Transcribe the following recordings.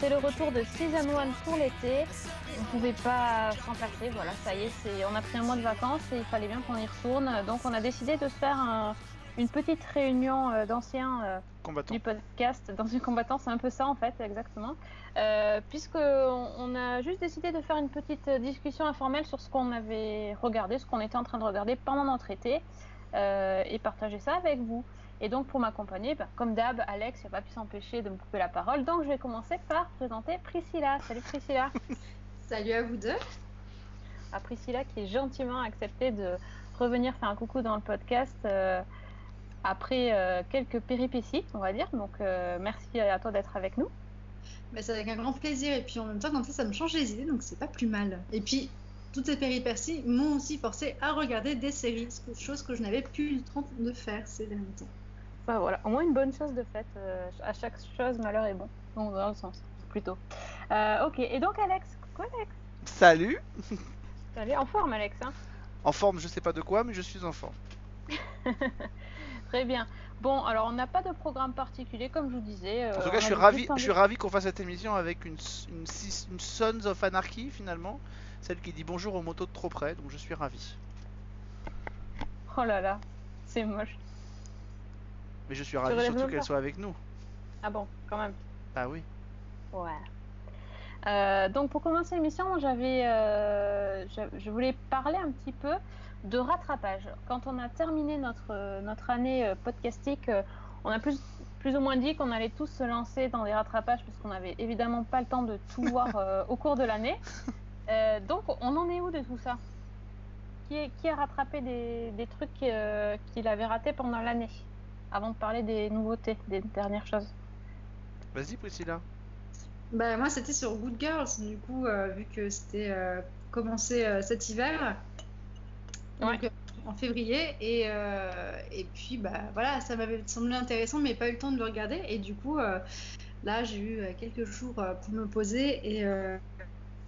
c'est le retour de Season 1 pour l'été. On pouvait pas s'en passer, voilà, ça y est, c'est- on a pris un mois de vacances et il fallait bien qu'on y retourne. Donc on a décidé de se faire un- une petite réunion euh, d'anciens euh, Combattant. du podcast, d'anciens combattants, c'est un peu ça en fait, exactement. Euh, puisque on, on a juste décidé de faire une petite discussion informelle sur ce qu'on avait regardé, ce qu'on était en train de regarder pendant notre été euh, et partager ça avec vous. Et donc pour m'accompagner, bah, comme d'hab, Alex n'a pas pu s'empêcher de me couper la parole, donc je vais commencer par présenter Priscilla. Salut Priscilla. Salut à vous deux. à Priscilla qui est gentiment accepté de revenir faire un coucou dans le podcast euh, après euh, quelques péripéties, on va dire. Donc euh, merci à toi d'être avec nous. Bah, c'est avec un grand plaisir et puis en même temps comme ça ça me change les idées donc c'est pas plus mal. Et puis toutes ces péripéties m'ont aussi forcé à regarder des séries, chose que je n'avais plus le temps de faire ces derniers temps. Voilà, au moins une bonne chose de faite. euh, à chaque chose, malheur est bon. Donc dans le sens, plutôt. Euh, ok, et donc Alex, quoi Alex? Salut Salut, en forme Alex, hein? En forme, je sais pas de quoi, mais je suis en forme. Très bien. Bon, alors on n'a pas de programme particulier, comme je vous disais. euh, En tout cas, je suis ravi, je suis ravi qu'on fasse cette émission avec une, une Sons of Anarchy finalement, celle qui dit bonjour aux motos de trop près, donc je suis ravi. Oh là là, c'est moche. Mais je suis ravi surtout qu'elle soit avec nous. Ah bon, quand même. Ah oui. Ouais. Euh, donc pour commencer l'émission, j'avais, euh, je, je voulais parler un petit peu de rattrapage. Quand on a terminé notre, notre année euh, podcastique, on a plus, plus ou moins dit qu'on allait tous se lancer dans des rattrapages parce qu'on n'avait évidemment pas le temps de tout voir euh, au cours de l'année. Donc on en est où de tout ça? Qui, est- qui a rattrapé des, des trucs qu'il avait ratés pendant l'année? Avant de parler des nouveautés, des dernières choses. Vas-y Priscilla. Bah moi c'était sur Good Girls du coup euh, vu que c'était euh, commencé euh, cet hiver. Donc, euh, en février et, euh, et puis bah voilà ça m'avait semblé intéressant mais pas eu le temps de le regarder et du coup euh, là j'ai eu quelques jours euh, pour me poser et, euh,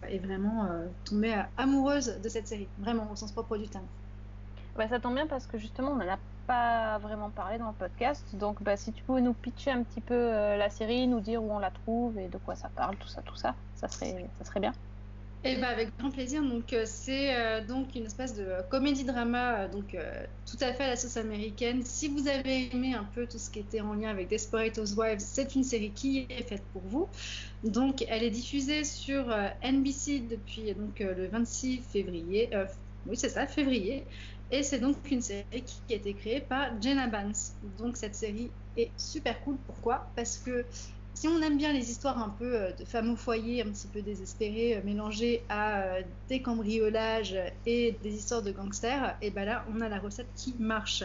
et vraiment euh, tomber amoureuse de cette série vraiment au sens propre du terme. Bah, ça tombe bien parce que justement, on n'en a pas vraiment parlé dans le podcast. Donc, bah, si tu pouvais nous pitcher un petit peu euh, la série, nous dire où on la trouve et de quoi ça parle, tout ça, tout ça, ça serait, ça serait bien. Et bah avec grand plaisir. Donc euh, c'est euh, donc une espèce de comédie-drama euh, donc tout à fait à la sauce américaine. Si vous avez aimé un peu tout ce qui était en lien avec Desperate Housewives, c'est une série qui est faite pour vous. Donc elle est diffusée sur NBC depuis donc le 26 février. oui c'est ça, février. Et c'est donc une série qui a été créée par Jenna Bans. Donc cette série est super cool. Pourquoi? Parce que si on aime bien les histoires un peu euh, de femmes au foyer, un petit peu désespérées, euh, mélangées à euh, des cambriolages et des histoires de gangsters, et ben là, on a la recette qui marche.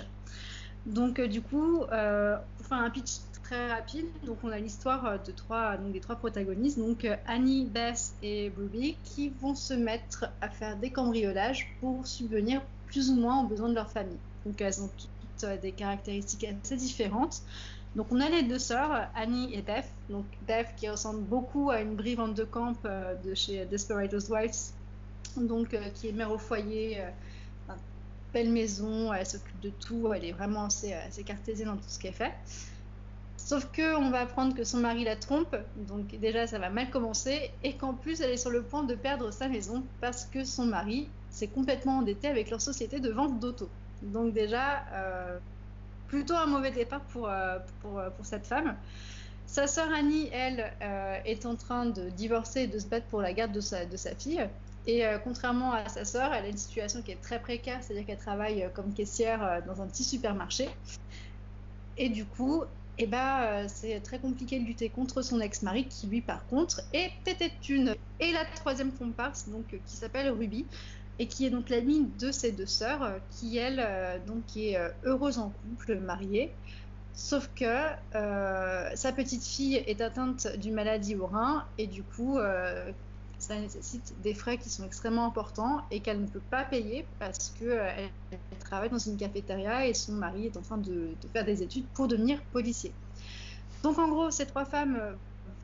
Donc, du coup, pour faire un pitch très rapide, donc on a l'histoire de trois, donc des trois protagonistes, donc Annie, Beth et Ruby, qui vont se mettre à faire des cambriolages pour subvenir plus ou moins aux besoins de leur famille. Donc, elles ont toutes euh, des caractéristiques assez différentes. Donc on a les deux sœurs, Annie et Beth. Donc Beth qui ressemble beaucoup à une Brie Van de Camp euh, de chez Desperate Housewives, donc euh, qui est mère au foyer, belle maison, elle s'occupe de tout, elle est vraiment assez, assez cartésienne dans tout ce qu'elle fait. Sauf que on va apprendre que son mari la trompe, donc déjà ça va mal commencer, et qu'en plus elle est sur le point de perdre sa maison parce que son mari s'est complètement endetté avec leur société de vente d'auto. Donc déjà, euh, plutôt un mauvais départ pour, euh, pour, euh, pour cette femme. Sa sœur Annie, elle, est en train de divorcer et de se battre pour la garde de sa, de sa fille. Et contrairement à sa sœur, elle a une situation qui est très précaire, c'est-à-dire qu'elle travaille comme caissière dans un petit supermarché. Et du coup, eh ben, c'est très compliqué de lutter contre son ex-mari, qui lui, par contre, est pété de thunes. Et la troisième comparse, donc, qui s'appelle Ruby, et qui est donc l'amie de ses deux sœurs, euh, qui elle euh, donc est euh, heureuse en couple, mariée. Sauf que sa petite fille est atteinte d'une maladie au rein et du coup ça nécessite des frais qui sont extrêmement importants et qu'elle ne peut pas payer parce que euh, elle, elle travaille dans une cafétéria et son mari est en train de, faire des études pour devenir policier. Donc en gros, ces trois femmes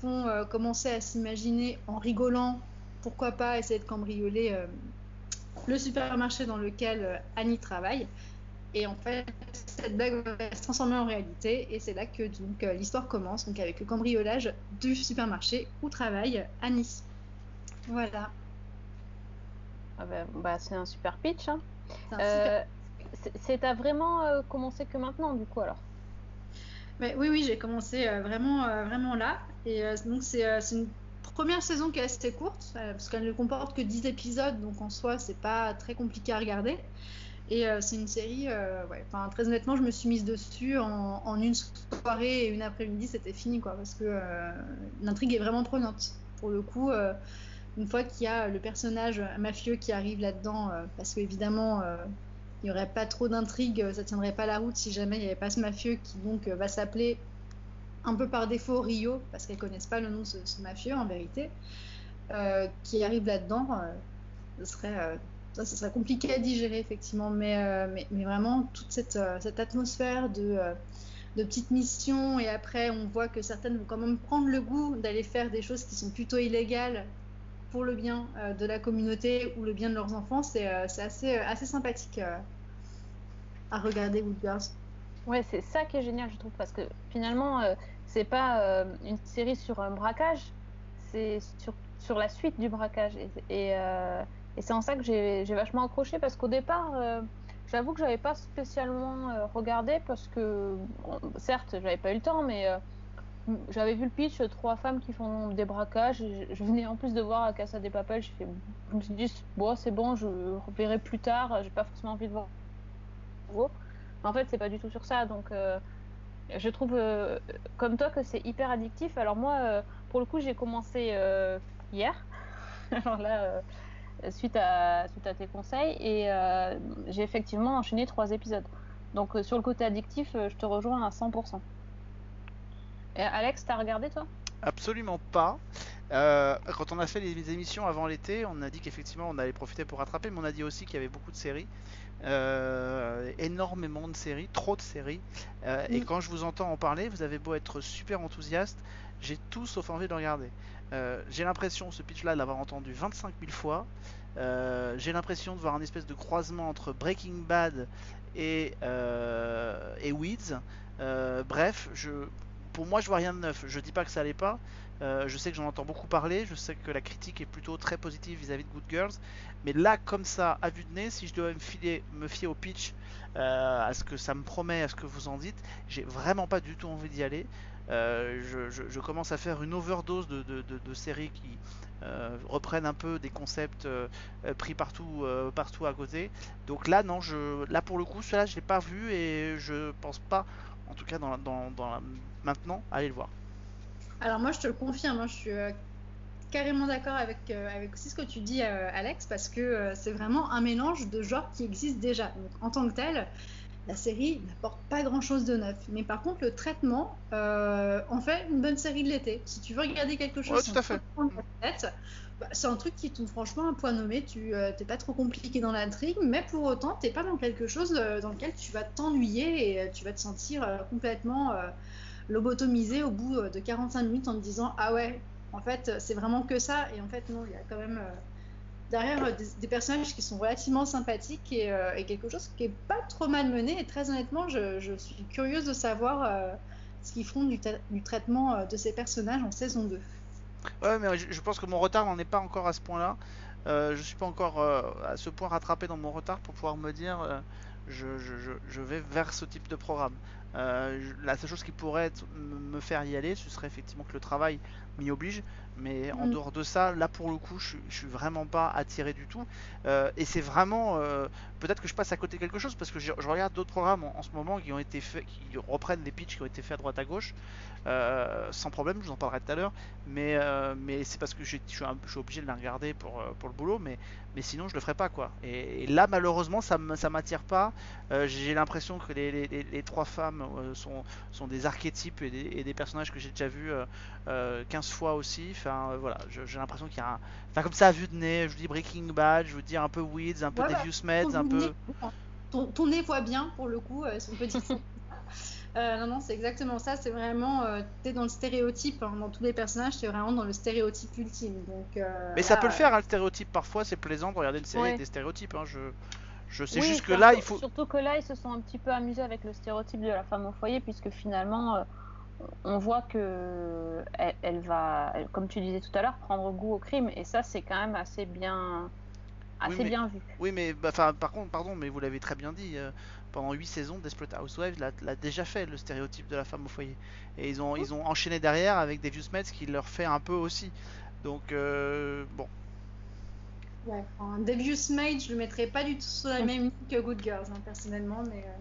vont commencer à s'imaginer en rigolant pourquoi pas essayer de cambrioler le supermarché dans lequel euh, Annie travaille. Et en fait, cette blague va se transformer en réalité, et c'est là que donc euh, l'histoire commence, donc avec le cambriolage du supermarché où travaille Annie. Voilà. Ah bah, bah, c'est un super pitch. hein. C'est Euh, super- vraiment euh, commencé que maintenant du coup alors? Oui, oui, j'ai commencé euh, vraiment, vraiment là. Et donc, c'est une première saison qui est assez courte, euh, parce qu'elle ne comporte que 10 épisodes, donc en soi, c'est pas très compliqué à regarder. Et euh, c'est une série, euh, très honnêtement, je me suis mise dessus en, une soirée et une après-midi, c'était fini, quoi, parce que l'intrigue est vraiment prenante. Pour le coup, une fois qu'il y a le personnage mafieux qui arrive là-dedans, parce qu'évidemment, il n'y aurait pas trop d'intrigue, ça tiendrait pas la route si jamais il n'y avait pas ce mafieux qui donc va s'appeler un peu par défaut Rio, parce qu'elles connaissent pas le nom de ce, mafieux en vérité, euh, qui arrive là-dedans. euh, ce serait, euh, ça, serait compliqué à digérer effectivement, mais, mais, vraiment toute cette, cette atmosphère de, de petites missions et après on voit que certaines vont quand même prendre le goût d'aller faire des choses qui sont plutôt illégales pour le bien de la communauté ou le bien de leurs enfants, c'est assez, assez sympathique à regarder Wood. Ouais, c'est ça qui est génial, je trouve, parce que finalement, euh, c'est pas euh, une série sur un braquage, c'est sur, sur la suite du braquage. Et, euh, et c'est en ça que j'ai vachement accroché, parce qu'au départ, euh, j'avoue que j'avais pas spécialement euh, regardé, parce que, bon, certes, j'avais pas eu le temps, mais euh, j'avais vu le pitch, trois femmes qui font des braquages. Je, je venais en plus de voir Casa des Papel, je me suis dit, bon, c'est bon, je reverrai plus tard, j'ai pas forcément envie de voir. En fait, c'est pas du tout sur ça. Donc, euh, je trouve, euh, comme toi, que c'est hyper addictif. Alors, moi, euh, pour le coup, j'ai commencé hier. Alors là, suite, à, tes conseils. Et j'ai effectivement enchaîné trois épisodes. Donc, sur le côté addictif, je te rejoins à 100%. Et Alex, t'as regardé toi? Absolument pas. Quand on a fait les émissions avant l'été, on a dit qu'effectivement on allait profiter pour rattraper, mais on a dit aussi qu'il y avait beaucoup de séries, Euh, énormément de séries, trop de séries. Euh, Et Mm. quand je vous entends en parler, vous avez beau être super enthousiaste, j'ai tout sauf envie de regarder. Euh, j'ai l'impression, ce pitch-là, de l'avoir entendu 25 000 fois. J'ai l'impression de voir un espèce de croisement entre Breaking Bad et, et Weeds. Bref, je, pour moi, je vois rien de neuf. Je dis pas que ça allait pas. Euh, je sais que j'en entends beaucoup parler. Je sais que la critique est plutôt très positive vis-à-vis de Good Girls. Mais là, comme ça, à vue de nez, si je dois me, fier au pitch, euh, à ce que ça me promet, à ce que vous en dites, j'ai vraiment pas du tout envie d'y aller. Euh, je, commence à faire une overdose de, séries qui reprennent un peu des concepts pris partout, à côté. Donc là, non, je, là pour le coup, cela je l'ai pas vu et je pense pas, en tout cas dans, maintenant, aller le voir. Alors moi, je te le confirme, hein, je suis euh, carrément d'accord avec, euh, avec aussi ce que tu dis, euh, Alex, parce que c'est vraiment un mélange de genres qui existe déjà. Donc, en tant que tel, la série n'apporte pas grand-chose de neuf. Mais par contre, le traitement en fait une bonne série de l'été. Si tu veux regarder quelque chose Ouais, tout à fait. bah, c'est un truc qui tombe franchement un point nommé. Tu t'es pas trop compliqué dans l'intrigue, mais pour autant, t'es pas dans quelque chose dans lequel tu vas t'ennuyer et tu vas te sentir complètement lobotomisé au bout euh, de 45 minutes en te disant ah ouais en fait c'est vraiment que ça et en fait non il y a quand même euh, derrière euh, des, personnages qui sont relativement sympathiques et, quelque chose qui est pas trop mal mené et très honnêtement je, suis curieuse de savoir ce qu'ils font du, traitement de ces personnages en saison 2 Ouais, mais je, pense que mon retard n'en est pas encore à ce point-là. Euh, je suis pas encore à ce point rattrapé dans mon retard pour pouvoir me dire je- je vais vers ce type de programme. Euh, la seule chose qui pourrait me faire y aller, ce serait effectivement que le travail m'y oblige. Mais en Mm. dehors de ça, là pour le coup, je, suis- je suis vraiment pas attiré du tout. Euh, et c'est vraiment euh, peut-être que je passe à côté de quelque chose parce que je, je regarde d'autres programmes en, en ce moment qui ont été faits, qui reprennent des pitchs qui ont été faits à droite à gauche. Euh, sans problème, je vous en parlerai tout à l'heure. Mais, mais c'est parce que je suis, un- je suis obligé de la regarder pour, pour le boulot, mais, mais sinon je le ferai pas quoi. Et, et là malheureusement ça ça m'attire pas. J'ai l'impression que les, les- les- les trois femmes sont, sont des archétypes et des, et des personnages que j'ai déjà vus euh, euh, 15 fois aussi. Enfin euh, voilà, j'ai l'impression qu'il y a un... Enfin comme ça à vue de nez, je vous dis Breaking Bad, je vous dis un peu Weeds, un peu bah, Devious Meds, un peu... ton, ton nez voit bien pour le coup euh, si on peut dire ça. Euh, non, non, c'est exactement ça. C'est vraiment, euh, t'es dans le stéréotype. hein. Dans tous les personnages, t'es vraiment dans le stéréotype ultime. Donc, euh, Mais ça là, peut le faire, hein, le stéréotype. Parfois, c'est plaisant de regarder une série Ouais. avec des stéréotypes. hein, Je, je sais Oui, juste que là, il faut. Surtout que là, ils se sont un petit peu amusés avec le stéréotype de la femme au foyer, puisque finalement, euh, on voit que elle, elle va, elle- comme tu disais tout à l'heure, prendre goût au crime, et ça, c'est quand même assez bien, assez mais- bien vu. Oui, mais bah, enfin, par contre, pardon, mais vous l'avez très bien dit. euh, pendant 8 saisons, Desperate Housewives l'a l'a déjà fait le stéréotype de la femme au foyer. Et ils ont, ils ont enchaîné derrière avec des Mates qui leur fait un peu aussi. Donc, euh, bon. Ouais, enfin, Devious Maid, je le mettrais pas du tout sur la même ligne que Good Girls, hein, personnellement, mais euh,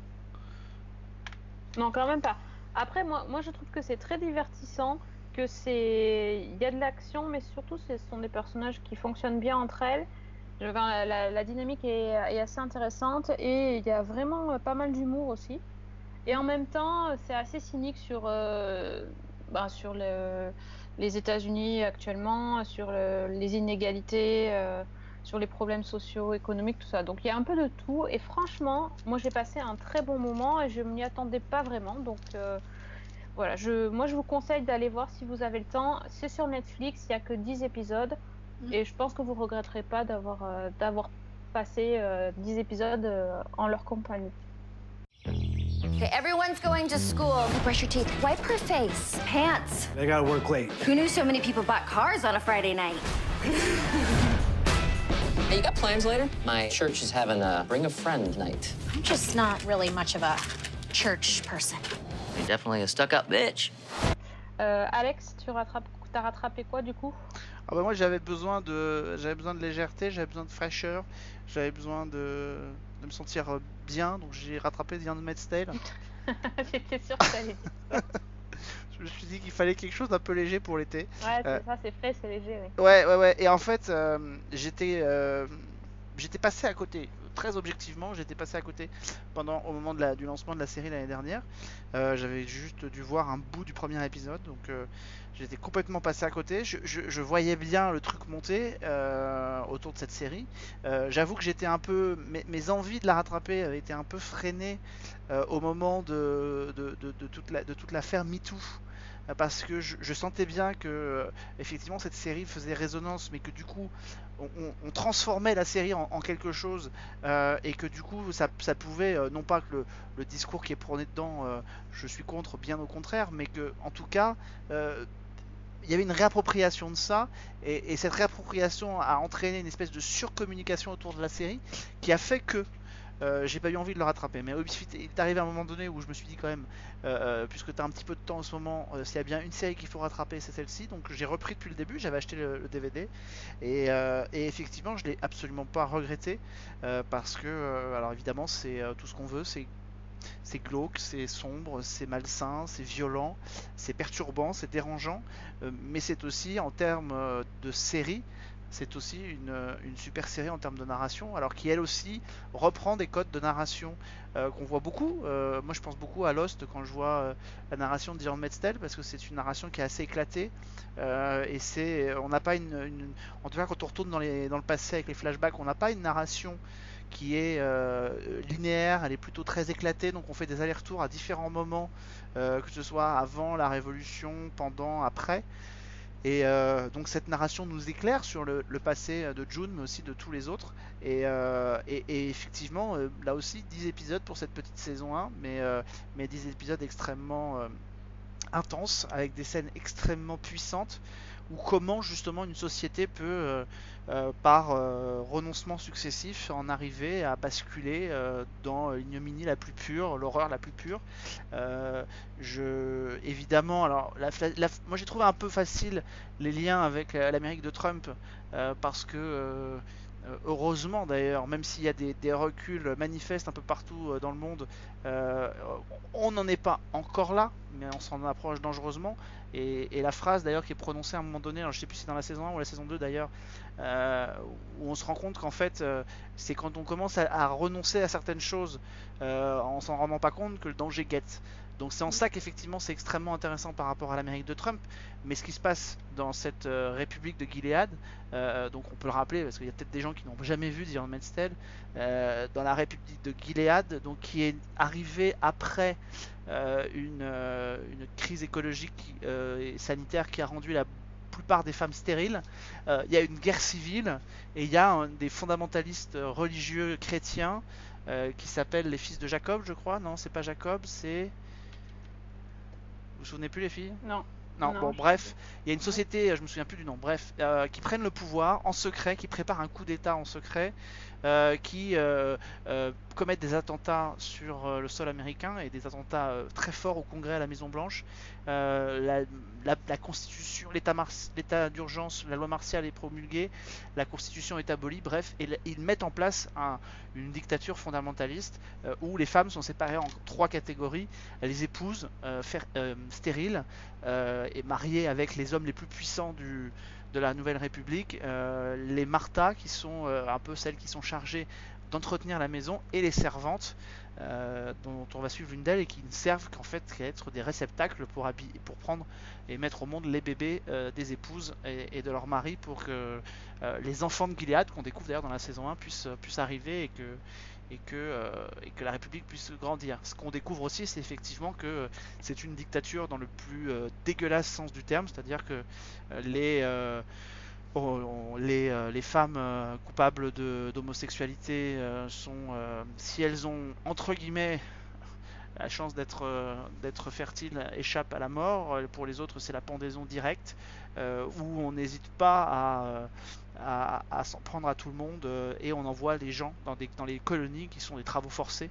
Non, quand même pas. Après, moi, moi je trouve que c'est très divertissant, que c'est, il y a de l'action, mais surtout, ce sont des personnages qui fonctionnent bien entre elles. La, la- dynamique est, assez intéressante et il y a vraiment euh, pas mal d'humour aussi. Et en même temps, c'est assez cynique sur, euh, ben, sur le- les États-Unis actuellement, sur le- les inégalités, euh, sur les problèmes sociaux, économiques, tout ça. Donc il y a un peu de tout. Et franchement, moi j'ai passé un très bon moment et je m'y attendais pas vraiment. Donc euh, voilà, je, moi je vous conseille d'aller voir si vous avez le temps. C'est sur Netflix, il n'y a que 10 épisodes. Mhm. Et je pense que vous regretterez pas d'avoir euh, d'avoir passé euh, 10 épisodes euh, en leur compagnie. Okay, everyone's going to school. Brush your teeth. Wipe her face. Pants. I gotta work late. Who knew so many people bought cars on a Friday night? Hey, you got plans later? My church is having a bring a friend night. I'm just not really much of a church person. You're definitely a stuck-up bitch. Euh, Alex, tu rattrapes, as rattrapé quoi du coup? Ah bah moi j'avais besoin de j'avais besoin de légèreté, j'avais besoin de fraîcheur, j'avais besoin de, de me sentir bien, donc j'ai rattrapé The Handmaid's Tale. J'étais sûre que t'allais. Je me suis dit qu'il fallait quelque chose d'un peu léger pour l'été. Ouais, c'est Euh. ça, c'est frais, c'est léger. oui. Ouais, ouais, ouais. Et en fait, euh, j'étais, euh, j'étais passé à côté. Très objectivement, j'étais passé à côté pendant au moment de la, du lancement de la série l'année dernière. Euh, J'avais juste dû voir un bout du premier épisode, donc euh, j'étais complètement passé à côté. Je, je- je voyais bien le truc monter euh, autour de cette série. J'avoue que j'étais un peu, mes, mes envies de la rattraper avaient été un peu freinées euh, au moment de, toute la, l'affaire MeToo. Euh, Parce que je, sentais bien que euh, effectivement cette série faisait résonance, mais que du coup on, transformait la série en, quelque chose et que du coup ça, pouvait, non pas que le, discours qui est prôné dedans, je suis contre, bien au contraire, mais que en tout cas il y avait une réappropriation de ça et cette réappropriation a entraîné une espèce de surcommunication autour de la série qui a fait que euh, j'ai pas eu envie de le rattraper. Mais Hobbit il est arrivé à un moment donné où je me suis dit quand même, euh, euh, puisque tu as un petit peu de temps en ce moment, s'il y a bien une série qu'il faut rattraper, c'est celle-ci. Donc j'ai repris depuis le début, j'avais acheté le, DVD. Et, effectivement, je l'ai absolument pas regretté. parce que, alors évidemment, c'est tout ce qu'on veut, c'est. Glauque, c'est sombre, c'est malsain, c'est violent, c'est perturbant, c'est dérangeant, mais c'est aussi en termes de série, c'est aussi une, euh, une super série en termes de narration, alors qui elle aussi reprend des codes de narration euh, qu'on voit beaucoup. Euh, moi, je pense beaucoup à Lost quand je vois la narration de Diane Metztel parce que c'est une narration qui est assez éclatée et c'est, on n'a pas une, en tout cas quand on retourne dans, le passé avec les flashbacks, on n'a pas une narration qui est linéaire, elle est plutôt très éclatée, donc on fait des allers-retours à différents moments, que ce soit avant la Révolution, pendant, après. Et euh, donc cette narration nous éclaire sur le, passé de June, mais aussi de tous les autres. Et, euh, effectivement, euh, là aussi, 10 épisodes pour cette petite saison 1, mais, euh, mais 10 épisodes extrêmement euh, intenses, avec des scènes extrêmement puissantes, ou comment justement une société peut, euh, euh, par euh, renoncement successif, en arriver à basculer euh, dans l'ignominie la plus pure, l'horreur la plus pure. Euh, je, évidemment, alors, moi j'ai trouvé un peu facile les liens avec euh, l'Amérique de Trump, euh, parce que euh, euh, heureusement d'ailleurs, même s'il y a des, reculs manifestes un peu partout euh, dans le monde, euh, on n'en est pas encore là, mais on s'en approche dangereusement. Et, la phrase d'ailleurs qui est prononcée à un moment donné, alors je sais plus si c'est dans la saison 1 ou la saison 2 d'ailleurs, euh, où on se rend compte qu'en fait euh, c'est quand on commence à, renoncer à certaines choses euh, en s'en rendant pas compte que le danger guette. donc c'est en ça qu'effectivement c'est extrêmement intéressant par rapport à l'Amérique de Trump. Mais ce qui se passe dans cette République de Gilead, donc on peut le rappeler parce qu'il y a peut-être des gens qui n'ont jamais vu Tale, euh, dans la République de Gilead, donc qui est arrivée après une, une crise écologique et sanitaire qui a rendu la plupart des femmes stériles. Euh, il y a une guerre civile et il y a un- des fondamentalistes religieux chrétiens euh, qui s'appellent les fils de Jacob, je crois. Non, c'est pas Jacob, c'est. Vous vous souvenez plus les filles? Non. Non, Non, bon, bref, il y a une société, je me souviens plus du nom, bref, euh, qui prennent le pouvoir en secret, qui préparent un coup d'État en secret, euh, qui euh, euh, commettent des attentats sur euh, le sol américain et des attentats euh, très forts au Congrès à la Maison Blanche. Euh, la, Constitution, l'état d'urgence, la loi martiale est promulguée, la Constitution est abolie, bref, et ils mettent en place un- une dictature fondamentaliste euh, où les femmes sont séparées en trois catégories les épouses euh, euh, stériles euh, et mariées avec les hommes les plus puissants du, de la Nouvelle République, euh, les Martha qui sont euh, un peu celles qui sont chargées d'entretenir la maison et les servantes euh, dont on va suivre l'une d'elles et qui ne servent qu'en fait qu'à être des réceptacles pour, habiller, pour prendre et mettre au monde les bébés des épouses et, de leurs maris pour que les enfants de Gilead qu'on découvre d'ailleurs dans la saison 1 puissent, puissent arriver et que, et, que, euh, et que la République puisse grandir. Ce qu'on découvre aussi c'est effectivement que euh, c'est une dictature dans le plus euh, dégueulasse sens du terme, c'est-à-dire que les, les, les femmes coupables d'homosexualité sont, si elles ont entre guillemets la chance d'être d'être fertile, échappent à la mort. Pour les autres, c'est la pendaison directe, où on n'hésite pas à, à, s'en prendre à tout le monde euh, et on envoie les gens dans, les colonies qui sont des travaux forcés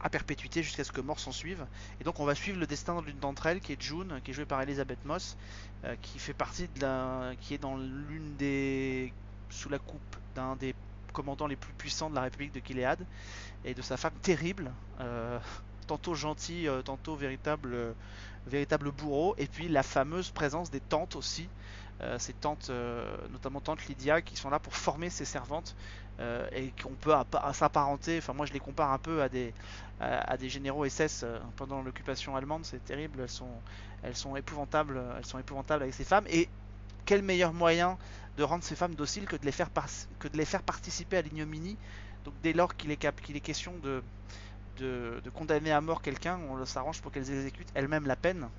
à perpétuité jusqu'à ce que mort s'en suive. Et donc on va suivre le destin d'une d'entre elles, qui est June, qui est jouée par Elizabeth Moss, euh, qui fait partie de qui est dans l'une des, sous la coupe d'un des commandants les plus puissants de la République de Gilead, et de sa femme terrible, euh, tantôt gentille, tantôt véritable, véritable bourreau, et puis la fameuse présence des tantes aussi, ces tantes, euh, notamment tante Lydia, qui sont là pour former ses servantes euh, et qu'on peut s'apparenter. Enfin, moi, je les compare un peu à des à, des généraux SS euh, pendant l'occupation allemande. C'est terrible. Elles sont elles sont épouvantables. Elles sont épouvantables avec ces femmes. Et quel meilleur moyen de rendre ces femmes dociles que de les faire que de les faire participer à l'ignominie? Donc, dès lors qu'il est qu'il est question de de, de condamner à mort quelqu'un, on s'arrange pour qu'elles exécutent elles-mêmes la peine.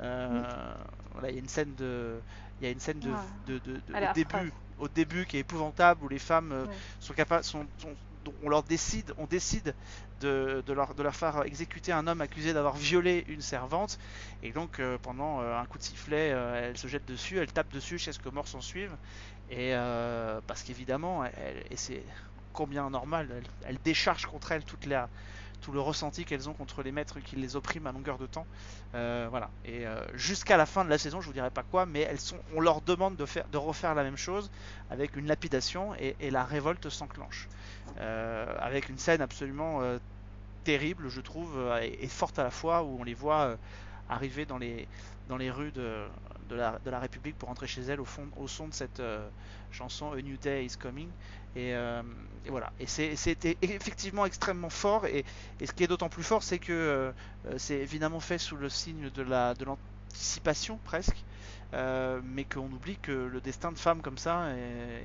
Euh, Voilà, il y a une scène de, il y a une scène de, Ouais. de- de- de- Elle est au début, au début qui est épouvantable où les femmes euh, Ouais. sont capables, sont, sont- dont on leur décide, on décide de, leur, de leur faire exécuter un homme accusé d'avoir violé une servante, et donc euh, pendant un coup de sifflet, elle se jette dessus, elle tape dessus jusqu'à ce que mort s'en suive, et parce qu'évidemment, elle- et c'est combien normal, elle, elle décharge contre elle toute la, tout le ressenti qu'elles ont contre les maîtres qui les oppriment à longueur de temps. Euh, voilà. Et euh, jusqu'à la fin de la saison, je vous dirai pas quoi, mais elles on leur demande de faire, de refaire la même chose avec une lapidation et, la révolte s'enclenche. Euh, avec une scène absolument terrible, je trouve, et, forte à la fois, où on les voit arriver dans les, dans les rues de, la, République pour rentrer chez elles au, fond, au son de cette euh, chanson A New Day is Coming. Et, euh, et voilà. Et c'était effectivement extrêmement fort. Et, et ce qui est d'autant plus fort, c'est que euh, euh, c'est évidemment fait sous le signe de la de l'anticipation presque. Mais qu'on oublie que le destin de femmes comme ça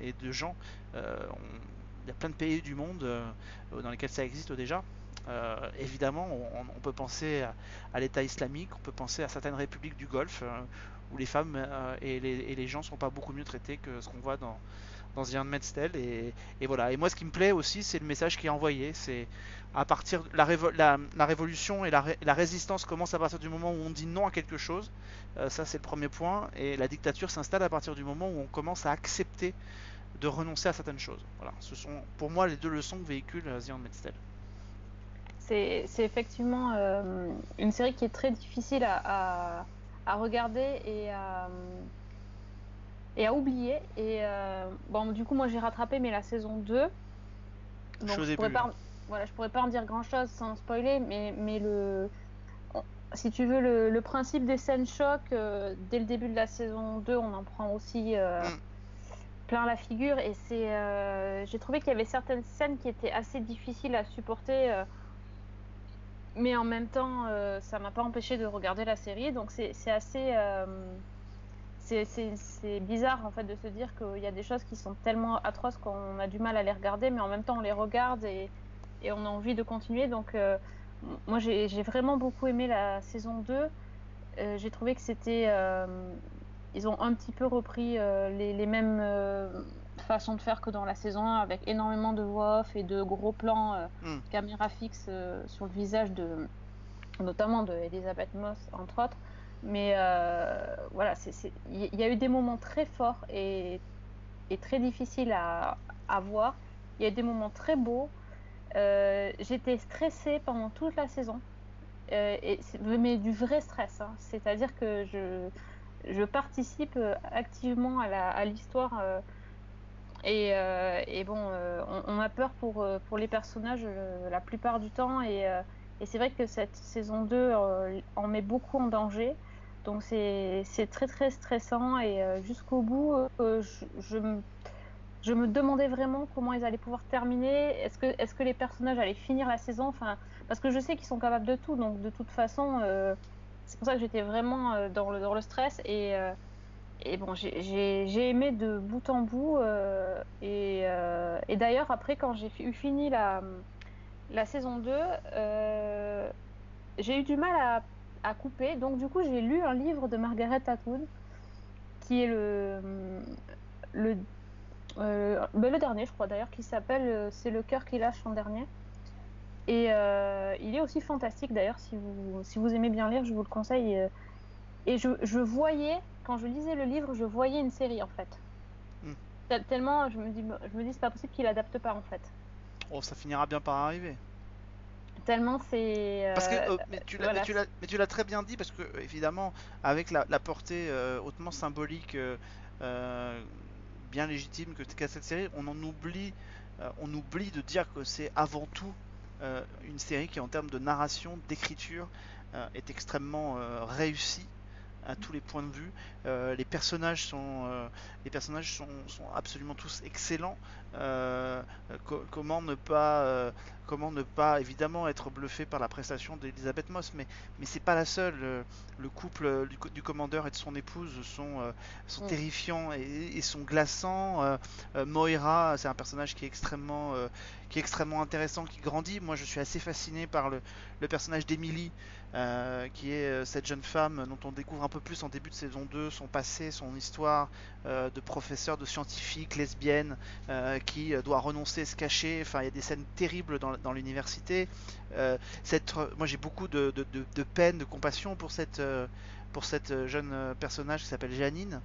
et, de gens, il y a plein de pays du monde dans lesquels ça existe déjà. Euh, évidemment, on, peut penser à, l'État islamique, on peut penser à certaines républiques du Golfe euh, où les femmes euh, et, les, et les gens sont pas beaucoup mieux traités que ce qu'on voit dans, dans The Handmaid's. Et, voilà. Et moi, ce qui me plaît aussi, c'est le message qui est envoyé. C'est à partir la, la, révolution et la, ré- la résistance commence à partir du moment où on dit non à quelque chose. Ça, c'est le premier point. Et la dictature s'installe à partir du moment où on commence à accepter de renoncer à certaines choses. Voilà. Ce sont pour moi les deux leçons que véhicule The Handmaid's Tale. C'est effectivement euh, une série qui est très difficile à, à- à regarder et à, et à oublier. Et euh, bon, du coup, moi j'ai rattrapé, mais la saison 2. Je suis au je pourrais pas, voilà, je pourrais pas en dire grand chose sans spoiler, mais, mais le. Si tu veux, le, le principe des scènes choc, euh, dès le début de la saison 2, on en prend aussi Mm. plein la figure. Et c'est, euh, j'ai trouvé qu'il y avait certaines scènes qui étaient assez difficiles à supporter. euh, mais en même temps, euh, ça m'a pas empêché de regarder la série. Donc c'est assez. euh, c'est- bizarre en fait de se dire qu'il y a des choses qui sont tellement atroces qu'on a du mal à les regarder, mais en même temps on les regarde et, et on a envie de continuer. Donc euh, moi j'ai vraiment beaucoup aimé la saison 2. Euh, j'ai trouvé que c'était. ils ont un petit peu repris les mêmes façons de faire que dans la saison 1 avec énormément de voix off et de gros plans euh, Mm. caméra fixe euh, sur le visage de notamment de Elizabeth Moss entre autres mais euh, voilà c'est- c'est- il y, a eu des moments très forts et, et très difficiles à, à voir il y a eu des moments très beaux Euh, j'étais stressée pendant toute la saison et c'est- mais du vrai stress hein. c'est-à-dire que je je participe activement à à l'histoire et, euh, et bon, euh, on, a peur pour, euh, les personnages la plupart du temps. Et, c'est vrai que cette saison 2 euh, en met beaucoup en danger. Donc c'est très très stressant. Et jusqu'au bout, je, me, demandais vraiment comment ils allaient pouvoir terminer. Est-ce que, les personnages allaient finir la saison? Enfin, Parce que je sais qu'ils sont capables de tout. Donc de toute façon, c'est pour ça que j'étais vraiment dans, le, stress. Et. Et bon, j'ai- j'ai j'ai aimé de bout en bout. euh, et euh, et d'ailleurs, après, quand j'ai eu fini la, la saison 2, euh, j'ai eu du mal à, à couper. Donc, du coup, j'ai lu un livre de Margaret Atwood, qui est le, le, ben, le dernier, je crois d'ailleurs, qui s'appelle C'est le cœur qui lâche en dernier. Et il est aussi fantastique d'ailleurs, si vous, si vous aimez bien lire, je vous le conseille. et je, je voyais, quand je lisais le livre, je voyais une série en fait. Hmm. Tel- Tellement, je me dis, je me dis c'est pas possible qu'il adapte pas en fait. Oh, ça finira bien par arriver. Tellement c'est. Parce que, euh, euh, mais tu l'as voilà. très bien dit, parce que, euh, évidemment, avec la, la portée euh, hautement symbolique, euh, euh, bien légitime que qu'a cette série, on en oublie, euh, on oublie de dire que c'est avant tout euh, une série qui, en termes de narration, d'écriture, euh, est extrêmement euh, réussie à tous les points de vue. Euh, les personnages sont, euh, les personnages sont, sont absolument tous excellents. Euh, co- comment ne pas, comment ne pas évidemment être bluffé par la prestation d'Elisabeth Moss, mais mais c'est pas la seule. Le couple du, co- du commandeur et de son épouse sont sont Mm. terrifiants et, et sont glaçants. Moira, c'est un personnage qui est extrêmement qui est extrêmement intéressant, qui grandit. Moi, je suis assez fasciné par le, le personnage d'Emily, euh, qui est euh, cette jeune femme dont on découvre un peu plus en début de saison 2, son passé, son histoire euh, de professeur, de scientifique, lesbienne, euh, qui doit renoncer, se cacher. Enfin, il y a des scènes terribles dans, dans l'université. Cette, moi, j'ai beaucoup de, de, de- de peine, de compassion pour cette, pour cette jeune personnage qui s'appelle Janine,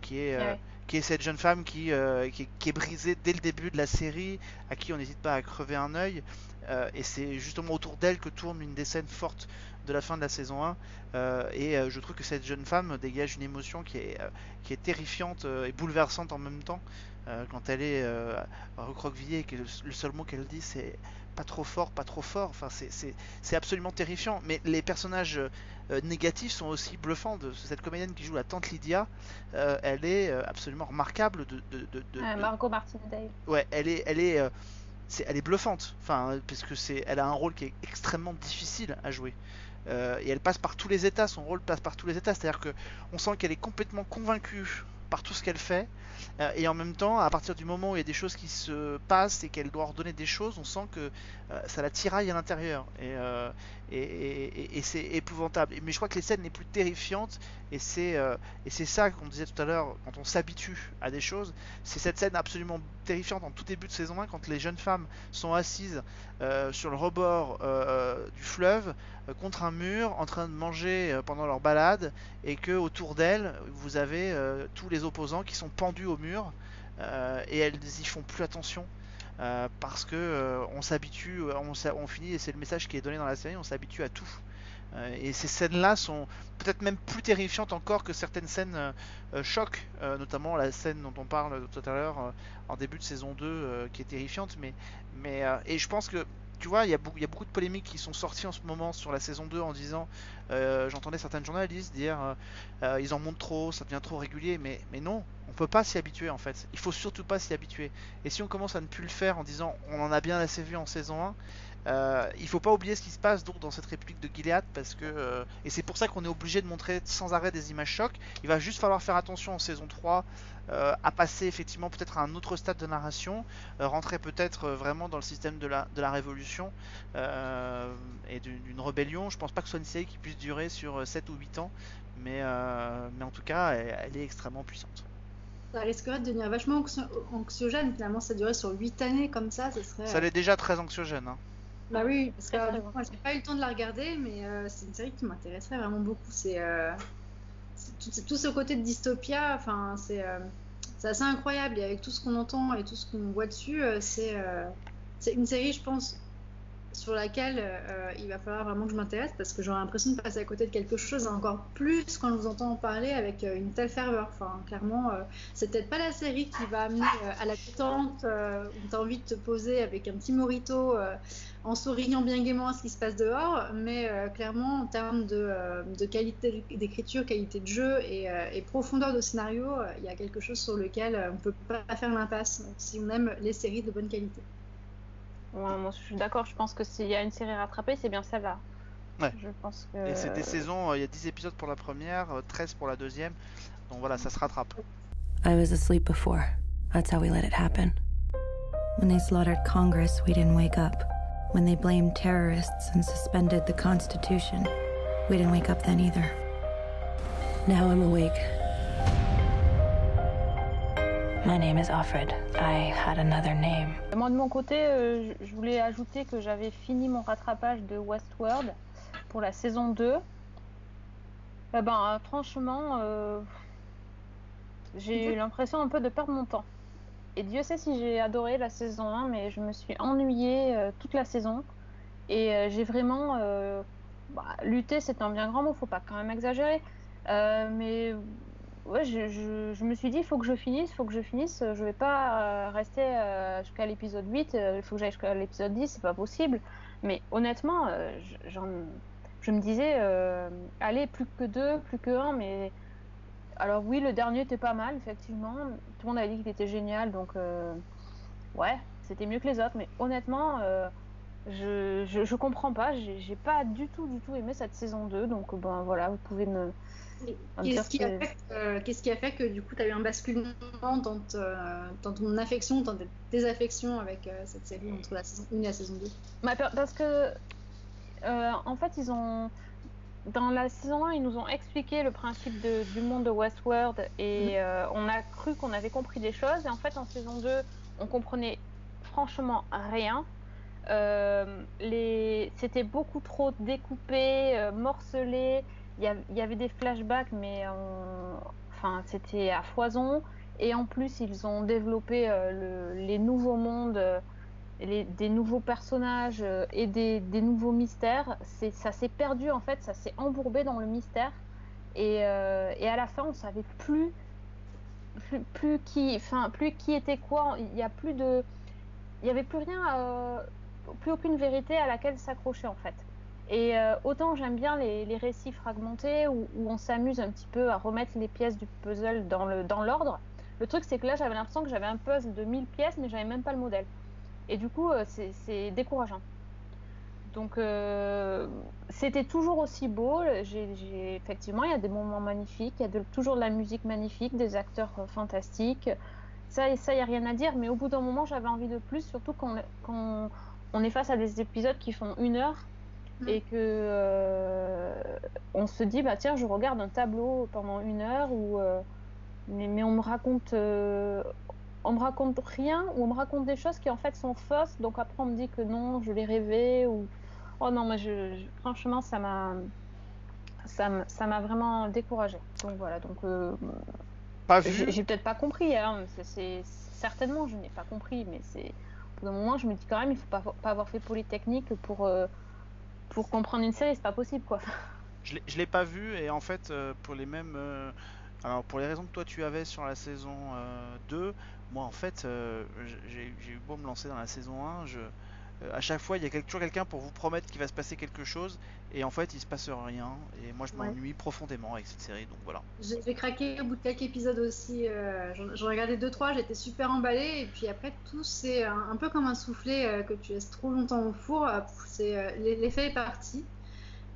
qui est, ouais. qui est cette jeune femme qui, euh, qui, est, qui est brisée dès le début de la série, à qui on n'hésite pas à crever un œil. Euh, et c'est justement autour d'elle que tourne une des scènes fortes de la fin de la saison 1. Euh, et euh, je trouve que cette jeune femme dégage une émotion qui est, qui est terrifiante et bouleversante en même temps. Quand elle est recroquevillée et que le, seul mot qu'elle dit c'est pas trop fort, pas trop fort. Enfin, c'est- absolument terrifiant. Mais les personnages négatifs sont aussi bluffants. De, cette comédienne qui joue la tante Lydia, elle est absolument remarquable. De, de, de- de- de- Margot Martindale. ouais, elle est, elle est, elle est bluffante. Enfin, parce que c'est, elle a un rôle qui est extrêmement difficile à jouer. Euh, et elle passe par tous les états. Son rôle passe par tous les états. C'est-à-dire que on sent qu'elle est complètement convaincue par tout ce qu'elle fait. Euh, et en même temps, à partir du moment où il y a des choses qui se passent et qu'elle doit ordonner des choses, on sent que euh, ça la tiraille à l'intérieur. Et, et, c'est épouvantable. Mais je crois que les scènes les plus terrifiantes, et c'est, euh, et c'est ça qu'on disait tout à l'heure, quand on s'habitue à des choses, c'est cette scène absolument terrifiante en tout début de saison 1, quand les jeunes femmes sont assises euh, sur le rebord euh, du fleuve, contre un mur, en train de manger pendant leur balade, et que autour d'elles, vous avez tous les opposants qui sont pendus au mur, et elles y font plus attention. Euh, parce que euh, on s'habitue, on, s'a- on finit, et c'est le message qui est donné dans la série, on s'habitue à tout. Euh, et ces scènes-là sont peut-être même plus terrifiantes encore que certaines scènes euh, euh, choc, euh, notamment la scène dont on parle tout à l'heure euh, en début de saison 2 euh, qui est terrifiante. Mais, mais, euh, et je pense que, tu vois, il y, a beaucoup, de polémiques qui sont sorties en ce moment sur la saison 2 en disant, euh, j'entendais certaines journalistes dire, euh, euh, ils en montent trop, ça devient trop régulier, mais, non, on peut pas s'y habituer en fait. Il faut surtout pas s'y habituer. Et si on commence à ne plus le faire en disant, on en a bien assez vu en saison 1, Euh, il faut pas oublier ce qui se passe donc dans cette république de Gilead parce que euh, et c'est pour ça qu'on est obligé de montrer sans arrêt des images chocs. Il va juste falloir faire attention en saison 3 euh, à passer effectivement peut-être à un autre stade de narration, euh, rentrer peut-être vraiment dans le système de la, de la révolution et d'une rébellion. Je pense pas que ce soit une série qui puisse durer sur euh, 7 ou 8 ans, mais, mais en tout cas elle, elle est extrêmement puissante. Ça risquerait de devenir vachement anxio- anxiogène. Finalement, ça durait sur 8 années comme ça. Ça serait. Ça l'est déjà très anxiogène. hein. Bah oui, parce que moi, j'ai pas eu le temps de la regarder, mais euh, c'est une série qui m'intéresserait vraiment beaucoup. C'est euh, tout, ce côté de dystopia, enfin, c'est euh, c'est assez incroyable. Et avec tout ce qu'on entend et tout ce qu'on voit dessus, c'est une série, je pense, sur laquelle il va falloir vraiment que je m'intéresse parce que j'aurai l'impression de passer à côté de quelque chose, encore plus quand je vous entends en parler avec une telle ferveur. Enfin, clairement, c'est peut-être pas la série qui va amener à la détente où tu as envie de te poser avec un petit morito en souriant bien gaiement à ce qui se passe dehors, mais euh, clairement, en termes de, euh, de qualité d'écriture, qualité de jeu et, euh, et profondeur de scénario, euh, il y a quelque chose sur lequel on peut pas faire l'impasse si on aime les séries de bonne qualité. Ouais, moi, je suis d'accord. Je pense que s'il y a une série rattrapée, c'est bien celle-là. Ouais. Je pense que. Et c'est des saisons, euh, il y a 10 épisodes pour la première, euh, 13 pour la deuxième. Donc voilà, ça se rattrape. I was asleep before. That's how we let it happen. When they slaughtered Congress, we didn't wake up. When they blamed terrorists and suspended the Constitution, we didn't wake up then either. Now I'm awake. My name is Offred. I had another name. Moi, de mon côté, euh, je je voulais ajouter que j'avais fini mon rattrapage de Westworld pour la saison 2. Eh ben, euh, franchement, euh, j'ai eu l'impression un peu de perdre mon temps. Et Dieu sait si j'ai adoré la saison 1, mais je me suis ennuyée euh, toute la saison. Et euh, j'ai vraiment euh, bah, lutté, c'est un bien grand mot, faut pas quand même exagérer. Euh, mais ouais, je, me suis dit, il faut que je finisse, il faut que je finisse. Je vais pas rester jusqu'à l'épisode 8, euh, il faut que j'aille jusqu'à l'épisode 10, c'est pas possible. Mais honnêtement, je- me disais, allez, plus que deux, plus que un, mais. Alors oui, le dernier était pas mal, effectivement. Tout le monde a dit qu'il était génial, donc euh, ouais, c'était mieux que les autres. Mais honnêtement, euh, je, je, je comprends pas. J'ai pas du tout, du tout aimé cette saison 2. Donc ben voilà, vous pouvez me. Qu'est-ce qui, a que- fait que- euh, qu'est-ce qui a fait que du coup tu as eu un basculement dans, dans ton affection, dans tes désaffections avec euh, cette série entre la saison 1 et la saison 2 Bah, parce que euh, en fait ils ont dans la saison 1 ils nous ont expliqué le principe de- du monde de Westworld et euh, on a cru qu'on avait compris des choses. Et en fait en saison 2 on comprenait franchement rien. Euh, les... c'était beaucoup trop découpé euh, morcelé. Il y, a- il y avait des flashbacks mais on- enfin c'était à foison. Et en plus ils ont développé le- les nouveaux mondes des nouveaux personnages euh, et des, nouveaux mystères, ça s'est perdu en fait, ça s'est embourbé dans le mystère. Et, euh, à la fin, on savait plus, plus, qui, enfin, plus qui était quoi. Il y a plus de, il y avait plus rien, euh, plus aucune vérité à laquelle s'accrocher en fait. Et autant j'aime bien les, récits fragmentés où, on s'amuse un petit peu à remettre les pièces du puzzle dans, le, dans l'ordre. Le truc, c'est que là, j'avais l'impression que j'avais un puzzle de 1000 pièces, mais j'avais même pas le modèle. Et du coup, euh, c'est, décourageant. Donc, euh, c'était toujours aussi beau. J'ai- effectivement, il y a des moments magnifiques, il y a de- toujours de la musique magnifique, des acteurs euh, fantastiques. Ça, ça, il n'y a rien à dire. Mais au bout d'un moment, j'avais envie de plus, surtout quand, quand on est face à des épisodes qui font une heure Mm. et que euh, on se dit, bah tiens, je regarde un tableau pendant une heure ou euh, mais, mais on me raconte euh, on me raconte rien ou on me raconte des choses qui en fait sont fausses. Donc après on me dit que non je l'ai rêvé ou oh non mais je, je- franchement ça m'a ça m'a vraiment découragée. Donc voilà. Donc euh, Pas j'ai vu j'ai peut-être pas compris hein, c'est- certainement je n'ai pas compris mais c'est au moment je me dis quand même il faut pas, pas avoir fait polytechnique pour euh, pour comprendre une série. C'est pas possible quoi. Je l'ai- pas vu et en fait euh, pour les mêmes alors pour les raisons que toi tu avais sur la saison euh, 2 moi en fait euh, j'ai eu beau me lancer dans la saison 1 je euh, à chaque fois, il y a toujours quelqu'un pour vous promettre qu'il va se passer quelque chose, et en fait, il se passe rien. Et moi, je Ouais. m'ennuie profondément avec cette série, donc voilà. J'ai craqué au bout de quelques épisodes aussi. euh, J'en regardais deux trois, j'étais super emballée et puis après tout c'est un, un peu comme un soufflé euh, que tu laisses trop longtemps au four. euh, C'est euh, l'effet est parti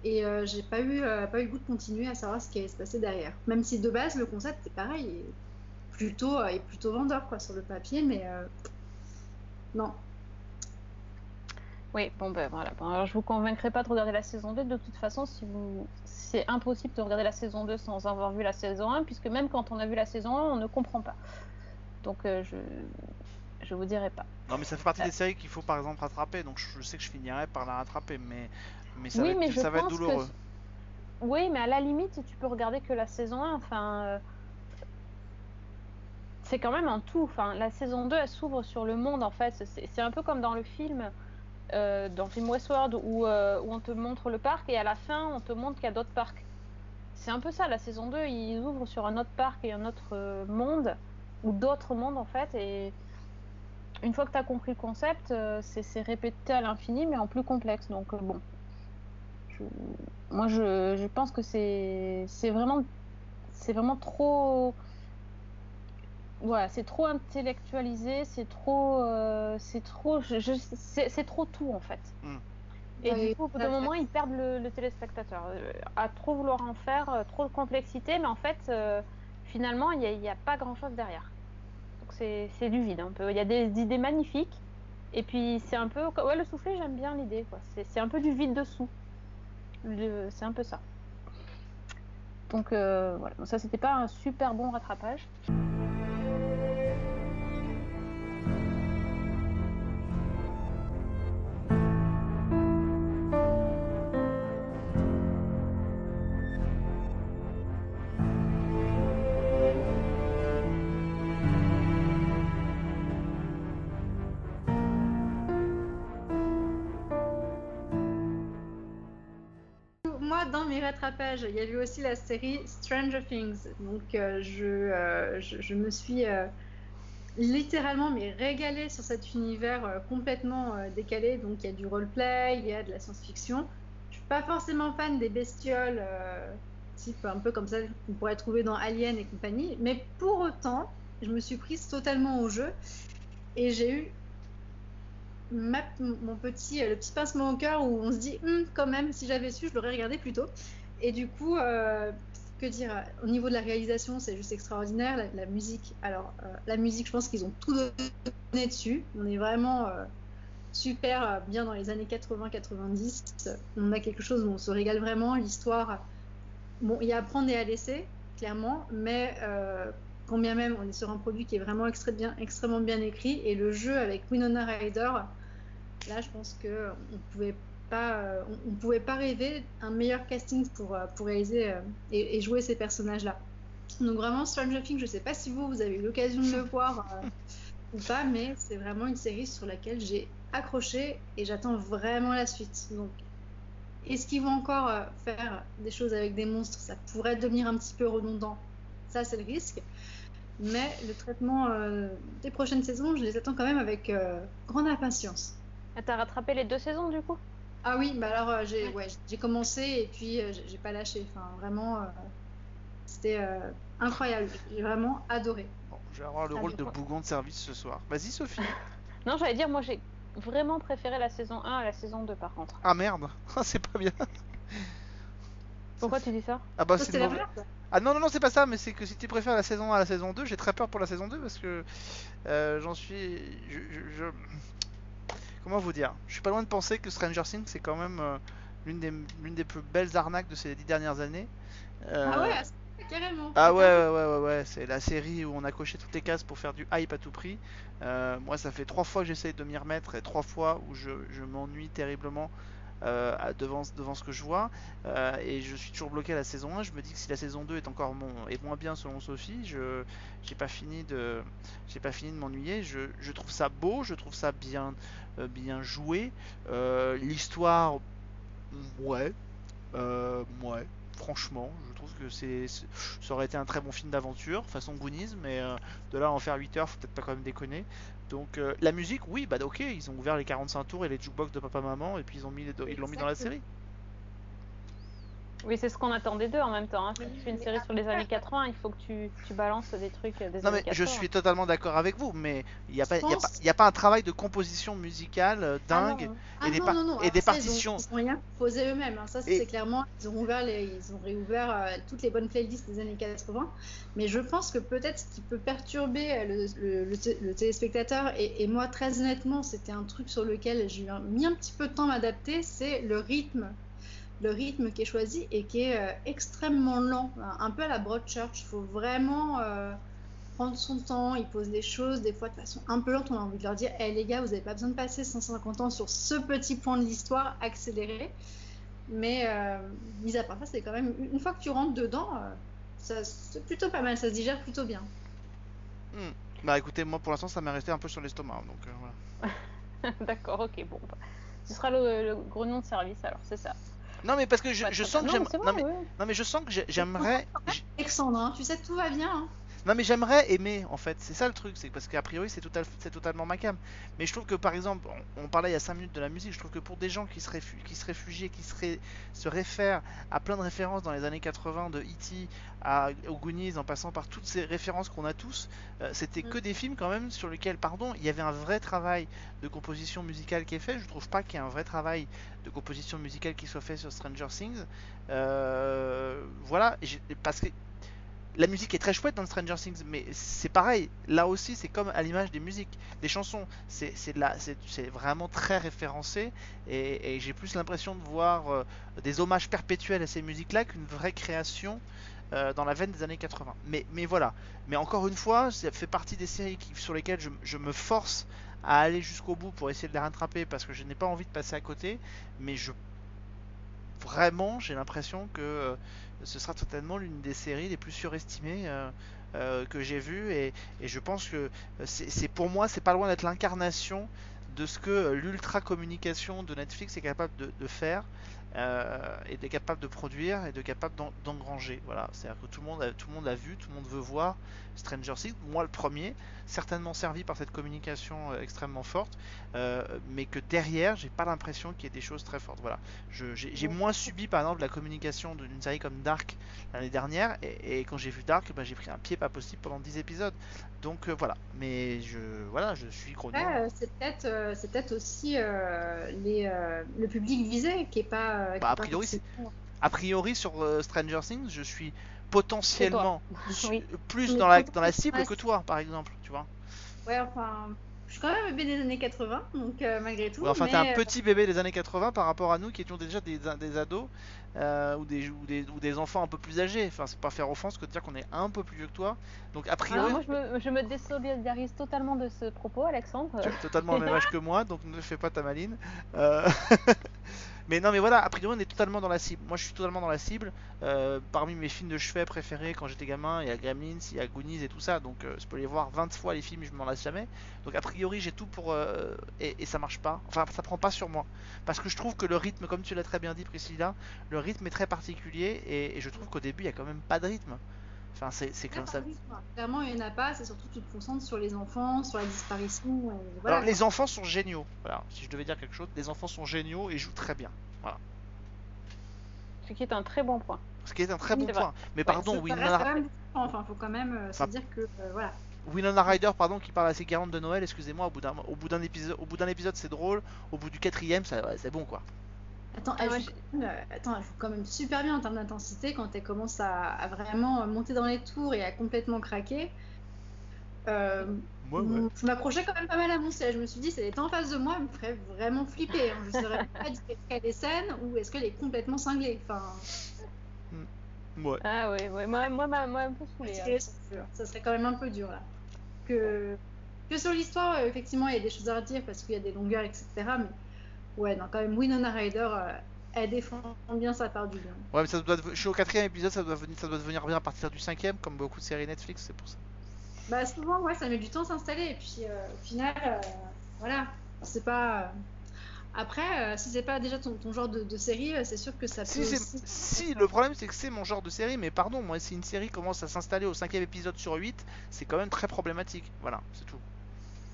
et euh, j'ai pas eu euh, pas eu le goût de continuer à savoir ce qui allait se passer derrière. Même si de base le concept est pareil, plutôt euh, est plutôt vendeur quoi sur le papier, mais euh, non. Oui, bon ben voilà. Bon, alors, je vous convaincrai pas de regarder la saison 2. De toute façon, si vous... c'est impossible de regarder la saison 2 sans avoir vu la saison 1, puisque même quand on a vu la saison 1, on ne comprend pas. Donc euh, je je vous dirai pas. Non, mais ça fait partie des séries qu'il faut par exemple rattraper, donc je sais que je finirai par la rattraper, mais, mais ça oui, va, être, mais je ça va être pense douloureux. que oui, mais à la limite, tu peux regarder que la saison 1. Enfin, euh, c'est quand même un tout. Enfin, la saison 2, elle s'ouvre sur le monde en fait. C'est un peu comme dans le film, euh, dans le film Westworld, où, euh, où on te montre le parc et à la fin, on te montre qu'il y a d'autres parcs. C'est un peu ça, la saison 2, ils ouvrent sur un autre parc et un autre euh, monde, ou d'autres mondes en fait. Et une fois que tu as compris le concept, c'est répété à l'infini, mais en plus complexe. Donc bon. Moi, je, pense que c'est vraiment, vraiment trop. Voilà, c'est trop intellectualisé, c'est trop, euh, c'est trop, je- je- c'est c'est trop tout en fait. Mm. Et Ouais, du coup, au bout d'un moment, ils perdent le, le téléspectateur. Euh, à trop vouloir en faire, euh, trop de complexité, mais en fait, euh, finalement, il n'y a, il y a pas grand-chose derrière. Donc c'est c'est du vide un peu. Il y a des idées magnifiques, et puis c'est un peu, ouais, le soufflet, j'aime bien l'idée, quoi. C'est c'est un peu du vide dessous. C'est un peu ça. Donc euh, voilà, Donc ça c'était pas un super bon rattrapage. Il y avait aussi la série Stranger Things. Donc, euh, je, euh, je, me suis euh, littéralement mais régalée sur cet univers complètement décalé. Donc, il y a du roleplay, il y a de la science-fiction. Je suis pas forcément fan des bestioles, type un peu comme ça qu'on pourrait trouver dans Alien et compagnie. Mais pour autant, je me suis prise totalement au jeu et j'ai eu mon petit, le petit pincement au cœur où on se dit Hum, quand même si j'avais su je l'aurais regardé plus tôt et du coup euh, que dire au niveau de la réalisation c'est juste extraordinaire. La, musique alors euh, la musique je pense qu'ils ont tout donné dessus. On est vraiment euh, super bien dans les années 80-90 on a quelque chose où on se régale vraiment. L'histoire bon il y a à prendre et à laisser clairement mais quand bien même on est sur un produit qui est vraiment extrêmement bien écrit et le jeu avec Winona Ryder Là, je pense que on pouvait pas, euh, on, on pouvait pas rêver un meilleur casting pour, euh, pour réaliser euh, et, et jouer ces personnages-là. Donc vraiment, Stranger Things, je sais pas si vous, vous avez eu l'occasion de le voir euh, ou pas, mais c'est vraiment une série sur laquelle j'ai accroché et j'attends vraiment la suite. Donc, est-ce qu'ils vont encore euh, faire des choses avec des monstres? Ça pourrait devenir un petit peu redondant. Ça, c'est le risque. Mais le traitement euh, des prochaines saisons, je les attends quand même avec euh, grande impatience. Ah, T'as rattrapé les deux saisons du coup? Ah oui, bah alors euh, j'ai ouais, j'ai commencé et puis euh, j'ai pas lâché. Enfin, vraiment, euh, c'était euh, incroyable. J'ai vraiment adoré. Bon, je vais avoir le Ah, rôle de bougon de service ce soir. Vas-y, Sophie. Non, j'allais dire, moi j'ai vraiment préféré la saison 1 à la saison 2 par contre. Ah merde, Ah, c'est pas bien. Pourquoi tu dis ça? Ah bah c'est mauvais. Ah non, non, non, c'est pas ça, mais c'est que si tu préfères la saison 1 à la saison 2, j'ai très peur pour la saison 2 parce que euh, j'en suis. Je, je- je- Comment vous dire? Je suis pas loin de penser que Stranger Things c'est quand même euh, l'une des, plus belles arnaques de ces dix dernières années. Euh, Ah ouais, carrément. Ah ouais, ouais, ouais, ouais, ouais, c'est la série où on a coché toutes les cases pour faire du hype à tout prix. Euh, moi, ça fait trois fois que j'essaye de m'y remettre et trois fois où je, je m'ennuie terriblement euh, devant, devant ce que je vois. Euh, et je suis toujours bloqué à la saison 1. Je me dis que si la saison 2 est encore mon, est moins bien selon Sophie, je j'ai pas fini de j'ai pas fini de m'ennuyer. Je, je trouve ça beau, je trouve ça bien euh, bien joué. L'histoire, ouais, ouais. franchement. Je trouve que c'est, ça aurait été un très bon film d'aventure, façon Goonies, mais de là à en faire 8 heures, faut peut-être pas quand même déconner. Donc euh, la musique, oui, bah ok, ils ont ouvert les 45 tours et les jukebox de papa maman, et puis ils ont mis les ils l'ont mis dans la série. Oui, c'est ce qu'on attendait d'eux en même temps. hein. Si tu fais une série sur les années 80, il faut que tu, tu balances des trucs des Non années mais 80. je suis totalement d'accord avec vous, mais il n'y a, pas- a, a un travail de composition musicale euh, Ah dingue. non. et Ah des non, par- non, non. et des partitions. Ils n'ont rien posé eux-mêmes. hein. Ça, Et- c'est clairement. Ils ont ouvert les, ils ont réouvert euh, toutes les bonnes playlists des années 80. Mais je pense que peut-être ce qui peut perturber euh, le, le- le té- le téléspectateur, et, et moi, très honnêtement, c'était un truc sur lequel j'ai mis un petit peu de temps à m'adapter, c'est le rythme. Le rythme qui est choisi et qui est euh, extrêmement lent, un- peu à la Broadchurch. Il faut vraiment euh, prendre son temps. Il pose les choses des fois de façon un peu lente. On a envie de leur dire Eh les gars, vous n'avez pas besoin de passer 150 ans sur ce petit point de l'histoire accéléré. Mais euh, mis à part ça, c'est quand même une fois que tu rentres dedans, euh, ça- c'est plutôt pas mal. Ça se digère plutôt bien. Bah écoutez, moi pour l'instant ça m'est resté un peu sur l'estomac, donc euh, voilà. D'accord, ok, bon. bah, Ce sera le, le gros nom de service alors, c'est ça. Non mais parce que je, je sens que j'aime, Non, mais, ouais. non mais je sens que j'ai- j'aimerais, Alexandre, hein, tu sais, tout va bien. hein. Non mais j'aimerais aimer en fait, c'est ça le truc, c'est parce qu'a priori c'est total, c'est totalement ma cam. Mais je trouve que par exemple, on, on parlait il y a 5 minutes de la musique, je trouve que pour des gens qui se, réfu- qui se réfugient, qui se, ré- se réfèrent à plein de références dans les années 80 de E.T. à aux Goonies, en passant par toutes ces références qu'on a tous, euh, c'était que des films quand même sur lesquels, pardon, il y avait un vrai travail de composition musicale qui est fait. Je trouve pas qu'il y ait un vrai travail de composition musicale qui soit fait sur Stranger Things. Euh, voilà, parce que la musique est très chouette dans Stranger Things, mais c'est pareil. Là aussi, c'est comme à l'image des musiques, des chansons. C'est vraiment très référencé, et, j'ai plus l'impression de voir euh, des hommages perpétuels à ces musiques-là qu'une vraie création euh, dans la veine des années 80. Mais, voilà. Mais encore une fois, ça fait partie des séries sur lesquelles je, je me force à aller jusqu'au bout pour essayer de les rattraper parce que je n'ai pas envie de passer à côté. Mais je vraiment, j'ai l'impression que euh, ce sera totalement l'une des séries les plus surestimées euh, euh, que j'ai vues et, je pense que euh, c'est pour moi c'est pas loin d'être l'incarnation de ce que l'ultra communication de Netflix est capable de, de faire et est capable de produire et de capable d'en- d'engranger. Voilà, c'est-à-dire que tout le monde a, tout le monde a vu, tout le monde veut voir Stranger Things. Moi le premier, certainement servi par cette communication euh, extrêmement forte, euh, mais que derrière j'ai pas l'impression qu'il y ait des choses très fortes. Voilà, j'ai moins subi par exemple la communication d'une série comme Dark l'année dernière et, et quand j'ai vu Dark, bah, j'ai pris un pied pas possible pendant 10 épisodes. Donc euh, voilà, mais je voilà, je suis gros Après, euh, c'est peut-être euh, c'est peut-être aussi les, le public visé qui est pas. qui Bah, a priori, A sur Stranger Things, je suis potentiellement Oui. plus dans la, dans cible que toi, par exemple, tu vois. Ouais, enfin, je suis quand même un bébé des années 80, donc euh, malgré tout. Ouais, enfin, mais, t'es un euh, petit bébé des années 80 par rapport à nous qui étions déjà des, des ados euh, ou, des, ou, des, ou des enfants un peu plus âgés. Enfin, c'est pas faire offense que de dire qu'on est un peu plus vieux que toi. Donc, a Alors, priori, moi, je me, je me désolidarise totalement de ce propos, Alexandre. tu as totalement le même âge que moi, donc ne fais pas ta maline. Euh, mais non, mais voilà, a priori, on est totalement dans la cible. Moi, je suis totalement dans la cible. Euh, parmi mes films de chevet préférés quand j'étais gamin, il y a Gremlins, il y a Goonies et tout ça. Donc, euh, je peux les voir 20 fois les films, je m'en lasse jamais. Donc, a priori, j'ai tout pour. euh, et, ça marche pas. Enfin, ça prend pas sur moi. Parce que je trouve que le rythme, comme tu l'as très bien dit, Priscilla, le rythme est très particulier. Et, et je trouve qu'au début, il y a quand même pas de rythme. Enfin, c'est comme ça. Clairement, il n'y en a pas, c'est surtout que tu te concentres sur les enfants, sur la disparition. et voilà, Alors, les enfants sont géniaux. Voilà, si je devais dire quelque chose, les enfants sont géniaux et jouent très bien. Voilà. Ce qui est un très bon point. Ce qui est un très Oui, bon point. Mais Ouais, pardon, Winona, même Enfin, faut quand même euh, se dire que euh, voilà. Winona Ryder, pardon, qui parle à ses 40 de Noël, excusez-moi, au bout d'un au bout d'un épisode, au bout d'un épisode c'est drôle, au bout du quatrième ça- ouais, c'est bon quoi. Attends, Ah, elle, ouais, joue, quand même, euh, attends, elle joue quand même super bien en termes d'intensité quand elle commence à, à vraiment monter dans les tours et à complètement craquer. Euh, Ouais, m- Je m'accrochais quand même pas mal à mon siège. Je me suis dit, si elle était en face de moi, elle me ferait vraiment flipper. hein. Je ne saurais pas dire qu'elle est saine ou est-ce qu'elle est complètement cinglée. Enfin, Ouais. Ah oui, ouais. moi, moi, m'a m'a un peu c'est dur. ça serait quand même un peu dur là. Que, que sur l'histoire, euh, effectivement, il y a des choses à redire parce qu'il y a des longueurs, etc. Mais ouais, non, quand même, Winona Ryder, euh, elle défend bien sa part du bien. Ouais, mais ça doit, je suis au quatrième épisode, ça doit, venir, ça doit devenir bien à partir du cinquième, comme beaucoup de séries Netflix, c'est pour ça. Bah souvent ouais ça met du temps à s'installer et puis euh, au final euh, voilà c'est pas Après, euh, si c'est pas déjà ton, ton genre de, de série, c'est sûr que ça peut Si, aussi... si, le problème c'est que c'est mon genre de série, mais pardon, moi si une série commence à s'installer au cinquième épisode sur 8, c'est quand même très problématique. Voilà, c'est tout.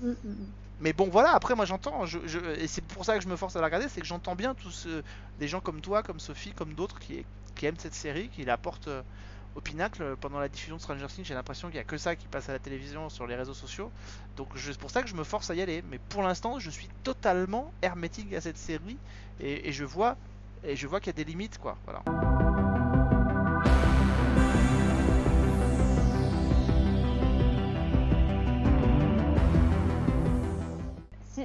Mm, mm, mm. Mais bon, voilà, après, moi j'entends, je, je- et c'est pour ça que je me force à la regarder, c'est que j'entends bien tous euh, des gens comme toi, comme Sophie, comme d'autres qui, aiment cette série, qui la portent euh, au pinacle. Pendant la diffusion de Stranger Things, j'ai l'impression qu'il n'y a que ça qui passe à la télévision, sur les réseaux sociaux. Donc c'est pour ça que je me force à y aller. Mais pour l'instant, je suis totalement hermétique à cette série, et, je vois, qu'il y a des limites, quoi.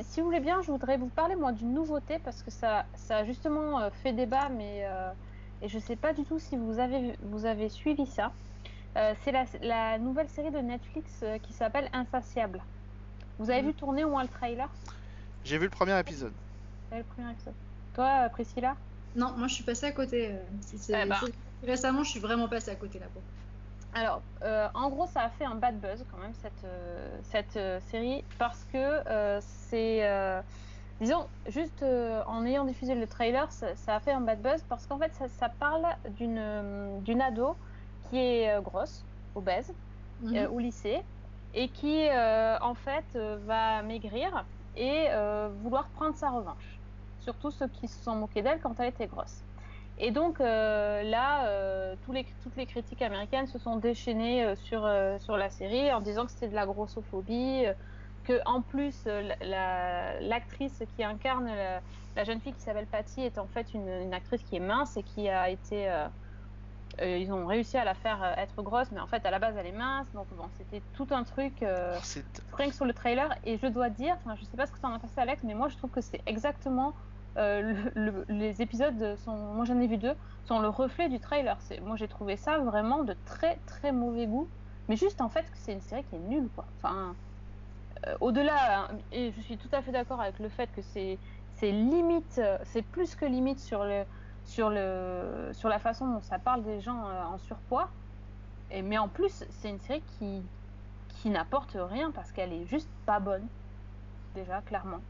Si, si vous voulez bien, je voudrais vous parler moi d'une nouveauté parce que ça, ça a justement euh, fait débat, mais euh, et je sais pas du tout si vous avez, vous avez suivi ça. Euh, c'est la, la nouvelle série de Netflix euh, qui s'appelle Insatiable. Vous avez Mhm. vu tourner au moins le trailer? J'ai vu le premier épisode. Le premier épisode. Toi, Priscilla? Non, moi je suis passée à côté. euh, si c'est- Eh ben. c'est- Récemment, je suis vraiment passée à côté là-bas. Alors, euh, en gros, ça a fait un bad buzz quand même cette, euh, cette euh, série parce que c'est, disons, juste en ayant diffusé le trailer, ça, ça a fait un bad buzz parce qu'en fait, ça, ça parle d'une d'une ado qui est grosse, obèse, Mhm. au lycée et qui en fait va maigrir et vouloir prendre sa revanche. Surtout ceux qui se sont moqués d'elle quand elle était grosse. Et donc euh, là, euh, tous les, toutes les critiques américaines se sont déchaînées euh, sur, sur la série en disant que c'était de la grossophobie, que en plus la- la- l'actrice qui incarne la, la jeune fille qui s'appelle Patty est en fait une, une actrice qui est mince et qui a été ils ont réussi à la faire être grosse, mais en fait à la base elle est mince, donc bon c'était tout un truc euh, rien que sur le trailer. Et je dois dire, enfin je sais pas ce que t'en as pensé Alex, mais moi je trouve que c'est exactement euh, le- le- les épisodes sont, moi j'en ai vu deux, sont le reflet du trailer. Moi j'ai trouvé ça vraiment de très très mauvais goût, mais juste en fait que c'est une série qui est nulle quoi. Enfin euh, au-delà, hein, et je suis tout à fait d'accord avec le fait que c'est limite, euh, c'est plus que limite sur le sur le sur la façon dont ça parle des gens en surpoids. Et, mais en plus, c'est une série qui qui n'apporte rien parce qu'elle est juste pas bonne déjà clairement.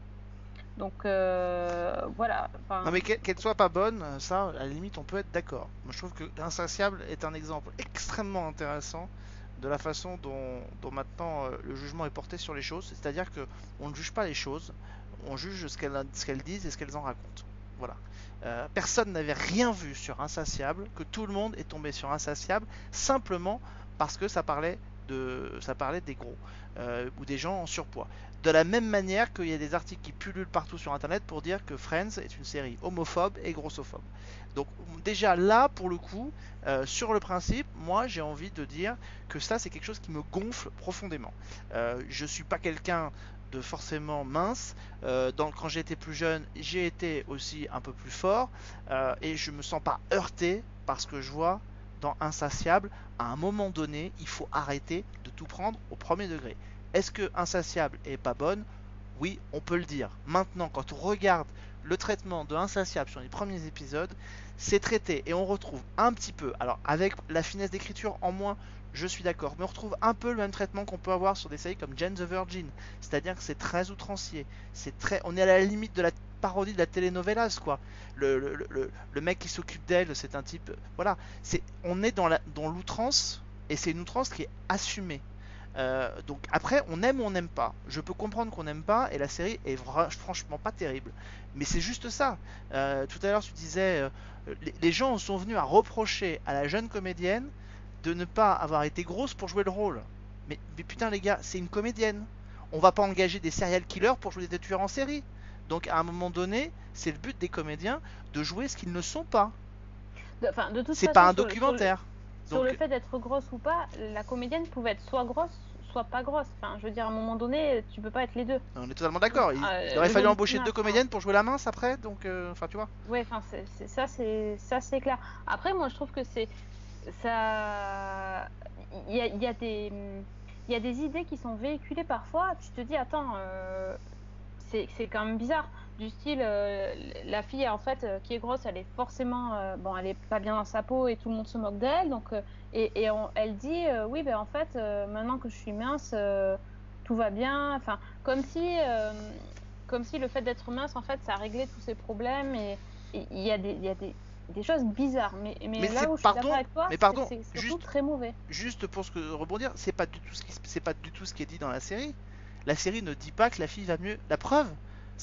Donc euh, voilà. Non mais qu'elle qu'elle soit pas bonne, ça, à la limite, on peut être d'accord. Moi, je trouve que Insatiable est un exemple extrêmement intéressant de la façon dont, maintenant euh, le jugement est porté sur les choses. C'est-à-dire que on ne juge pas les choses, on juge ce qu'elles disent et ce qu'elles en racontent. Voilà. Euh, personne n'avait rien vu sur Insatiable, que tout le monde est tombé sur Insatiable simplement parce que ça parlait de, ça parlait des gros ou des gens en surpoids. De la même manière qu'il y a des articles qui pullulent partout sur internet pour dire que Friends est une série homophobe et grossophobe. Donc déjà là, pour le coup, euh, sur le principe, moi j'ai envie de dire que ça c'est quelque chose qui me gonfle profondément. Euh, je suis pas quelqu'un de forcément mince. Euh, quand j'étais plus jeune, j'ai été aussi un peu plus fort euh, et je me sens pas heurté par ce que je vois dans Insatiable. À un moment donné, il faut arrêter de tout prendre au premier degré. Est-ce que Insatiable est pas bonne? Oui, on peut le dire. Maintenant, quand on regarde le traitement de Insatiable sur les premiers épisodes, c'est traité et on retrouve un petit peu, alors avec la finesse d'écriture en moins, je suis d'accord, mais on retrouve un peu le même traitement qu'on peut avoir sur des séries comme Jane the Virgin, c'est-à-dire que c'est très outrancier, c'est très, on est à la limite de la parodie de la telenovelas quoi. Le, mec qui s'occupe d'elle, c'est un type, voilà, on est dans dans l'outrance et c'est une outrance qui est assumée. Euh, donc après, on aime ou on n'aime pas. Je peux comprendre qu'on n'aime pas et la série est franchement pas terrible. Mais c'est juste ça. Euh, tout à l'heure, tu disais, euh, les, les gens sont venus à reprocher à la jeune comédienne de ne pas avoir été grosse pour jouer le rôle. Mais, mais putain les gars, c'est une comédienne. On va pas engager des serial killers pour jouer des tueurs en série. Donc à un moment donné, c'est le but des comédiens de jouer ce qu'ils ne sont pas. de, de C'est pas un documentaire. Sur Donc- le fait d'être grosse ou pas, la comédienne pouvait être soit grosse, soit pas grosse. Enfin, je veux dire, à un moment donné, tu peux pas être les deux. On est totalement d'accord. Il, il aurait fallu embaucher deux comédiennes pour jouer la mince après. Donc, euh, enfin, tu vois. Ouais, enfin, ça, c'est ça, c'est clair. Après, moi, je trouve que c'est ça. Il y a, il y a des il y a des idées qui sont véhiculées parfois. Tu te dis, attends, euh, c'est c'est quand même bizarre. Du style, euh, la fille en fait euh, qui est grosse, elle est forcément euh, bon, elle est pas bien dans sa peau et tout le monde se moque d'elle. Donc et, et on- elle dit, oui, ben en fait, maintenant que je suis mince, tout va bien. Enfin, comme si comme si le fait d'être mince, en fait, ça réglait tous ces problèmes et il y a des, y a des, des choses bizarres. Mais, mais, Mais c'est- là où je suis avec toi, mais pardon, c'est surtout juste- très mauvais. Juste pour ce que rebondir, c'est pas du tout ce qui c'est pas du tout ce qui est dit dans la série. La série ne dit pas que la fille va mieux. La preuve,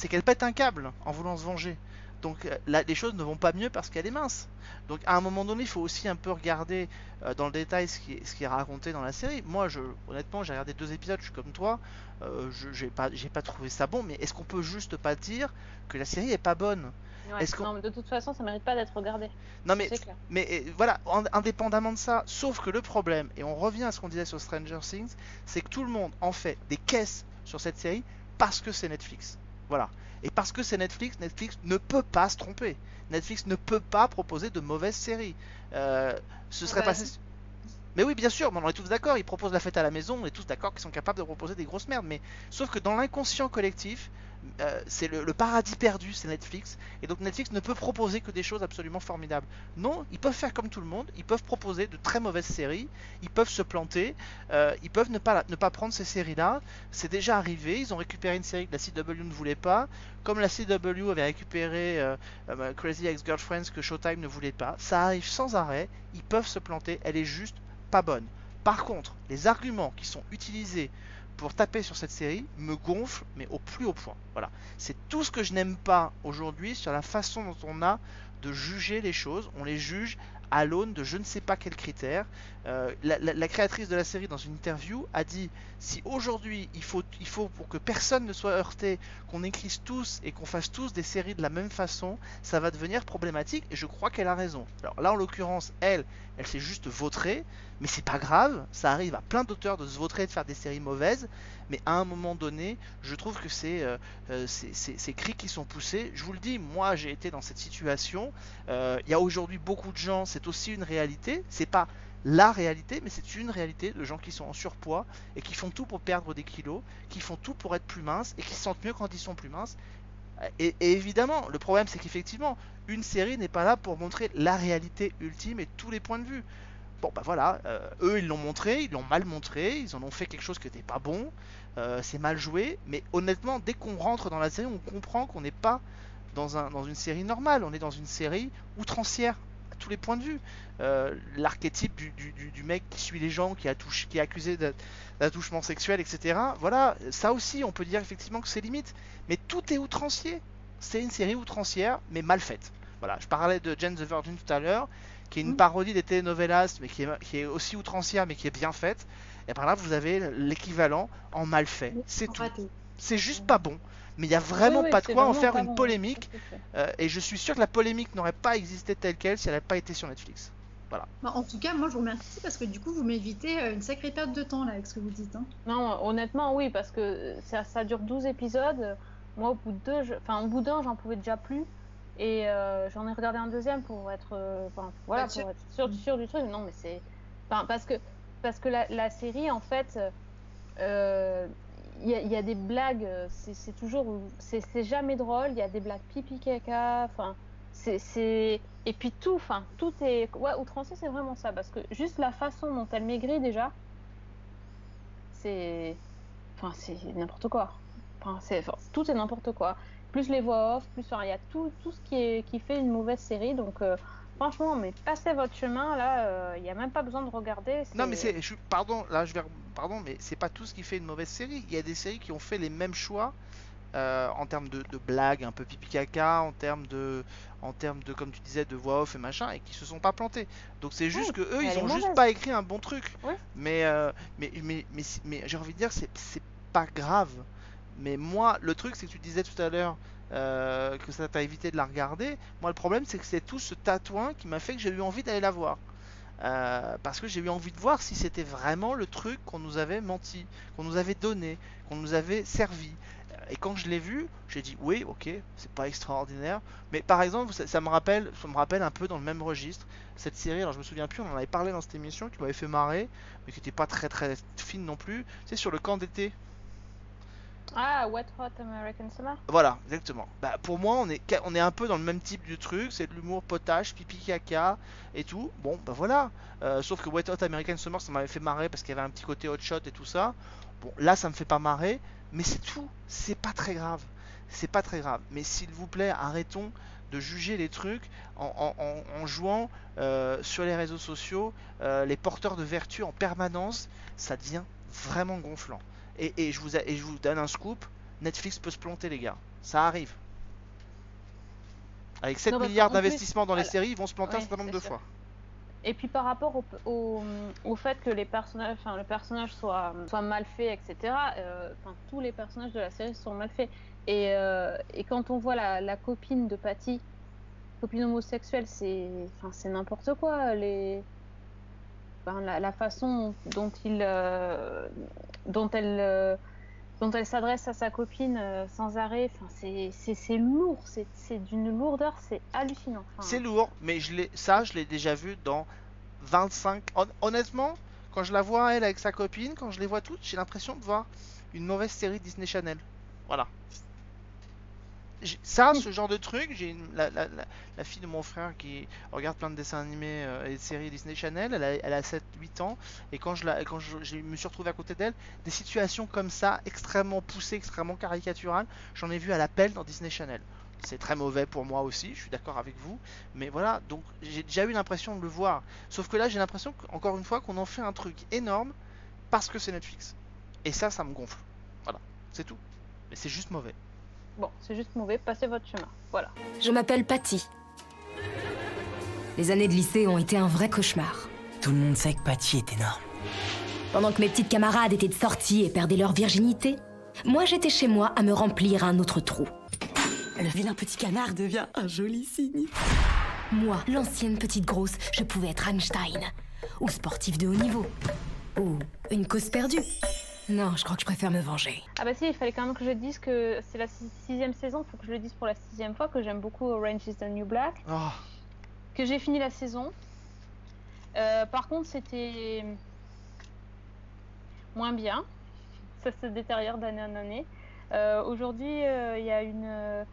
c'est qu'elle pète un câble en voulant se venger. Donc euh, là, les choses ne vont pas mieux parce qu'elle est mince. Donc à un moment donné, il faut aussi un peu regarder euh, dans le détail ce qui, est, ce qui est raconté dans la série. Moi, je, honnêtement, j'ai regardé deux épisodes, je suis comme toi. Euh, je j'ai pas, trouvé ça bon. Mais est-ce qu'on peut juste pas dire que la série est pas bonne? Ouais. Non, mais de toute façon, ça mérite pas d'être regardé. Non mais C'est clair. mais voilà, en- indépendamment de ça, sauf que le problème, et on revient à ce qu'on disait sur Stranger Things, c'est que tout le monde en fait des caisses sur cette série parce que c'est Netflix. Voilà. Et parce que c'est Netflix, Netflix ne peut pas se tromper. Netflix ne peut pas proposer de mauvaises séries. Euh, ce serait bah, passé. Mais oui, bien sûr, on est tous d'accord. Ils proposent la fête à la maison, on est tous d'accord qu'ils sont capables de proposer des grosses merdes. Mais sauf que dans l'inconscient collectif, euh, c'est le, paradis perdu, c'est Netflix. Et donc Netflix ne peut proposer que des choses absolument formidables. Non, ils peuvent faire comme tout le monde, ils peuvent proposer de très mauvaises séries, ils peuvent se planter, euh, ils peuvent ne pas, ne pas prendre ces séries-là. C'est déjà arrivé, ils ont récupéré une série que la CW ne voulait pas, comme la CW avait récupéré euh, euh, Crazy Ex-Girlfriends que Showtime ne voulait pas. Ça arrive sans arrêt, ils peuvent se planter, elle est juste pas bonne. Par contre, les arguments qui sont utilisés pour taper sur cette série me gonflent, mais au plus haut point. Voilà. C'est tout ce que je n'aime pas aujourd'hui sur la façon dont on a de juger les choses. On les juge à l'aune de je ne sais pas quels critères. Euh, la, créatrice de la série, dans une interview, a dit si aujourd'hui il faut, il faut pour que personne ne soit heurté, qu'on écrive tous et qu'on fasse tous des séries de la même façon, ça va devenir problématique. Et je crois qu'elle a raison. Alors là, en l'occurrence, elle, elle s'est juste vautrée, mais c'est pas grave. Ça arrive à plein d'auteurs de se vautrer, de faire des séries mauvaises. Mais à un moment donné, je trouve que c'est euh, euh, ces cris qui sont poussés. Je vous le dis, moi j'ai été dans cette situation. Euh, Il y a aujourd'hui beaucoup de gens, c'est aussi une réalité. C'est pas la réalité, mais c'est une réalité de gens qui sont en surpoids et qui font tout pour perdre des kilos, qui font tout pour être plus minces et qui se sentent mieux quand ils sont plus minces. Et, et évidemment, le problème c'est qu'effectivement, une série n'est pas là pour montrer la réalité ultime et tous les points de vue. Bon bah voilà, euh, eux ils l'ont montré, ils l'ont mal montré, ils en ont fait quelque chose qui n'était pas bon, euh, c'est mal joué, mais honnêtement, dès qu'on rentre dans la série, on comprend qu'on n'est pas dans, un, dans une série normale, on est dans une série outrancière à tous les points de vue. Euh, L'archétype du, du- du- du mec qui suit les gens, qui, qui est accusé d'a- d'attouchement sexuel, etc. Voilà, ça aussi, on peut dire effectivement que c'est limite, mais tout est outrancier. C'est une série outrancière, mais mal faite. Voilà, je parlais de Jane the Virgin tout à l'heure, qui est une Mm. parodie des telenovelas, mais qui est, qui est aussi outrancière, mais qui est bien faite. Et par là, vous avez l'équivalent en mal fait. C'est tout. C'est juste pas bon. Mais il n'y a vraiment Oui, oui, pas de quoi en faire une bon, polémique. euh, et je suis sûr que la polémique n'aurait pas existé telle qu'elle si elle n'avait pas été sur Netflix. Bah, en tout cas, moi je vous remercie parce que du coup vous m'évitez euh, une sacrée perte de temps là avec ce que vous dites. hein. Non, honnêtement, oui, parce que ça, ça dure 12 épisodes. Moi, au bout de deux, je- enfin, au bout d'un, j'en pouvais déjà plus. Et euh, j'en ai regardé un deuxième pour être, euh, voilà, sûr. pour être sûr, sûr du truc. Non, mais c'est, enfin, parce que, parce que la, série, en fait, euh, il il y a des blagues. euh, C'est toujours, c'est jamais drôle. Il y a des blagues pipi caca. Enfin, c'est, et puis tout, enfin, tout est, ouais, outrancier, c'est vraiment ça, parce que juste la façon dont elle maigrit déjà, c'est, enfin, c'est n'importe quoi. Enfin, c'est, tout est n'importe quoi. Plus les voix off, plus il y a tout, tout ce qui, est, qui fait une mauvaise série. Donc, euh, franchement, mais passez votre chemin. Là, euh, il n'y a même pas besoin de regarder. Non, mais c'est, je, pardon, là je vais, pardon, mais c'est pas tout ce qui fait une mauvaise série. Il y a des séries qui ont fait les mêmes choix euh, en termes de, de blagues, un peu pipi caca, en termes de, en termes de, comme tu disais, de voix off et machin, et qui se sont pas plantés. Donc c'est juste que eux, ils ont juste pas écrit un bon truc. Mais, euh, mais, mais, mais, mais j'ai envie de dire, c'est, c'est pas grave. Mais moi, le truc, c'est que tu disais tout à l'heure euh, que ça t'a évité de la regarder. Moi, le problème, c'est que c'est tout ce tatouin qui m'a fait que j'ai eu envie d'aller la voir. Euh, parce que j'ai eu envie de voir si c'était vraiment le truc qu'on nous avait menti, qu'on nous avait donné, qu'on nous avait servi. Et quand je l'ai vu, j'ai dit oui, ok, c'est pas extraordinaire. Mais par exemple, ça, ça me rappelle, ça me rappelle un peu dans le même registre cette série. Alors je me souviens plus, on en avait parlé dans cette émission qui m'avait fait marrer, mais qui était pas très très fine non plus. C'est sur le camp d'été. Ah, Wet Hot American Summer. Voilà, exactement. Bah, pour moi, on est, on est un peu dans le même type de truc, c'est de l'humour potage, pipi caca et tout. Bon, bah voilà. Euh, sauf que Wet Hot American Summer, ça m'avait fait marrer parce qu'il y avait un petit côté hot shot et tout ça. Bon, là, ça me fait pas marrer, mais c'est tout. C'est pas très grave. c'est pas très grave. Mais s'il vous plaît, arrêtons de juger les trucs en- en jouant euh, sur les réseaux sociaux euh, les porteurs de vertu en permanence. Ça devient vraiment gonflant. Et, et je vous, a- et je vous donne un scoop Netflix peut se planter, les gars. Ça arrive. Avec 7 Non, parce milliards d'investissements dans les voilà. séries, ils vont se planter un certain nombre de sûr. fois. Et puis par rapport au, au, au fait que les personnages, enfin le personnage soit, soit mal fait, etc. euh, Enfin tous les personnages de la série sont mal faits. Et, euh, et quand on voit la, la copine de Patty, copine homosexuelle, c'est, enfin c'est n'importe quoi. Les, la, façon dont il, euh, dont elle, euh, dont elle s'adresse à sa copine euh, sans arrêt, enfin c'est, lourd, c'est, d'une lourdeur, c'est hallucinant. C'est lourd, mais ça, je l'ai déjà vu dans 25. Hon- Honnêtement, quand je la vois elle avec sa copine, quand je les vois toutes, j'ai l'impression de voir une mauvaise série Disney Channel. Voilà. Ça, ce genre de truc, j'ai la, la- la- la fille de mon frère qui regarde plein de dessins animés euh, et de séries Disney Channel, elle a, elle a 7-8 ans, et quand, je, la, quand je, je me suis retrouvé à côté d'elle, des situations comme ça, extrêmement poussées, extrêmement caricaturales, j'en ai vu à l'appel dans Disney Channel. C'est très mauvais pour moi aussi, je suis d'accord avec vous, mais voilà, donc j'ai déjà eu l'impression de le voir. Sauf que là, j'ai l'impression, encore une fois, qu'on en fait un truc énorme parce que c'est Netflix. Et ça, ça me gonfle. Voilà, c'est tout. Mais c'est juste mauvais. Bon, c'est juste mauvais, passez votre chemin. Voilà. Je m'appelle Patty. Les années de lycée ont été un vrai cauchemar. Tout le monde sait que Patty est énorme. Pendant que mes petites camarades étaient de sortie et perdaient leur virginité, moi j'étais chez moi à me remplir un autre trou. Le vilain petit canard devient un joli cygne. Moi, l'ancienne petite grosse, je pouvais être Einstein. Ou sportif de haut niveau. Ou une cause perdue. Non, je crois que je préfère me venger. Ah bah si, il fallait quand même que je dise que c'est la six- sixième saison, faut que je le dise pour la sixième fois, que j'aime beaucoup Orange is the New Black, Oh, que j'ai fini la saison. Euh, par contre, c'était moins bien. Ça se détériore d'année en année. Euh, Aujourd'hui, euh, il y a une,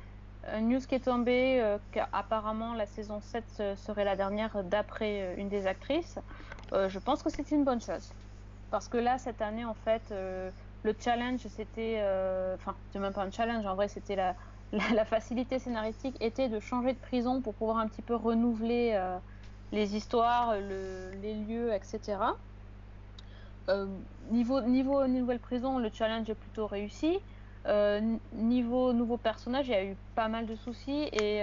une news qui est tombée euh, qu'apparemment la saison 7 euh, serait la dernière d'après une des actrices. Euh, je pense que c'est une bonne chose. Parce que là, cette année, en fait, euh, le challenge, c'était. euh, Enfin, c'est même pas un challenge, en vrai, c'était la, facilité scénaristique était de changer de prison pour pouvoir un petit peu renouveler euh, les histoires, le- les lieux, etc. Niveau, niveau nouvelle prison, le challenge est plutôt réussi. Niveau nouveau personnage, il y a eu pas mal de soucis et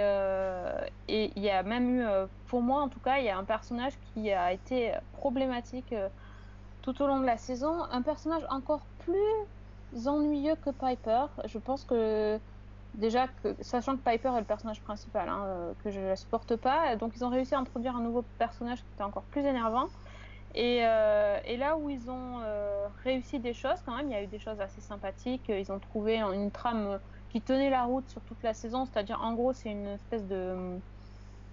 il y a même eu, pour moi en tout cas, il y a un personnage qui a été problématique tout au long de la saison. Un personnage encore plus ennuyeux que Piper. Je pense que déjà, que, sachant que Piper est le personnage principal, hein, euh, que je ne supporte pas, donc ils ont réussi à introduire un nouveau personnage qui était encore plus énervant. Et, euh, là où ils ont euh, réussi des choses, quand même, il y a eu des choses assez sympathiques. Ils ont trouvé une trame qui tenait la route sur toute la saison, c'est-à-dire en gros, c'est une espèce de,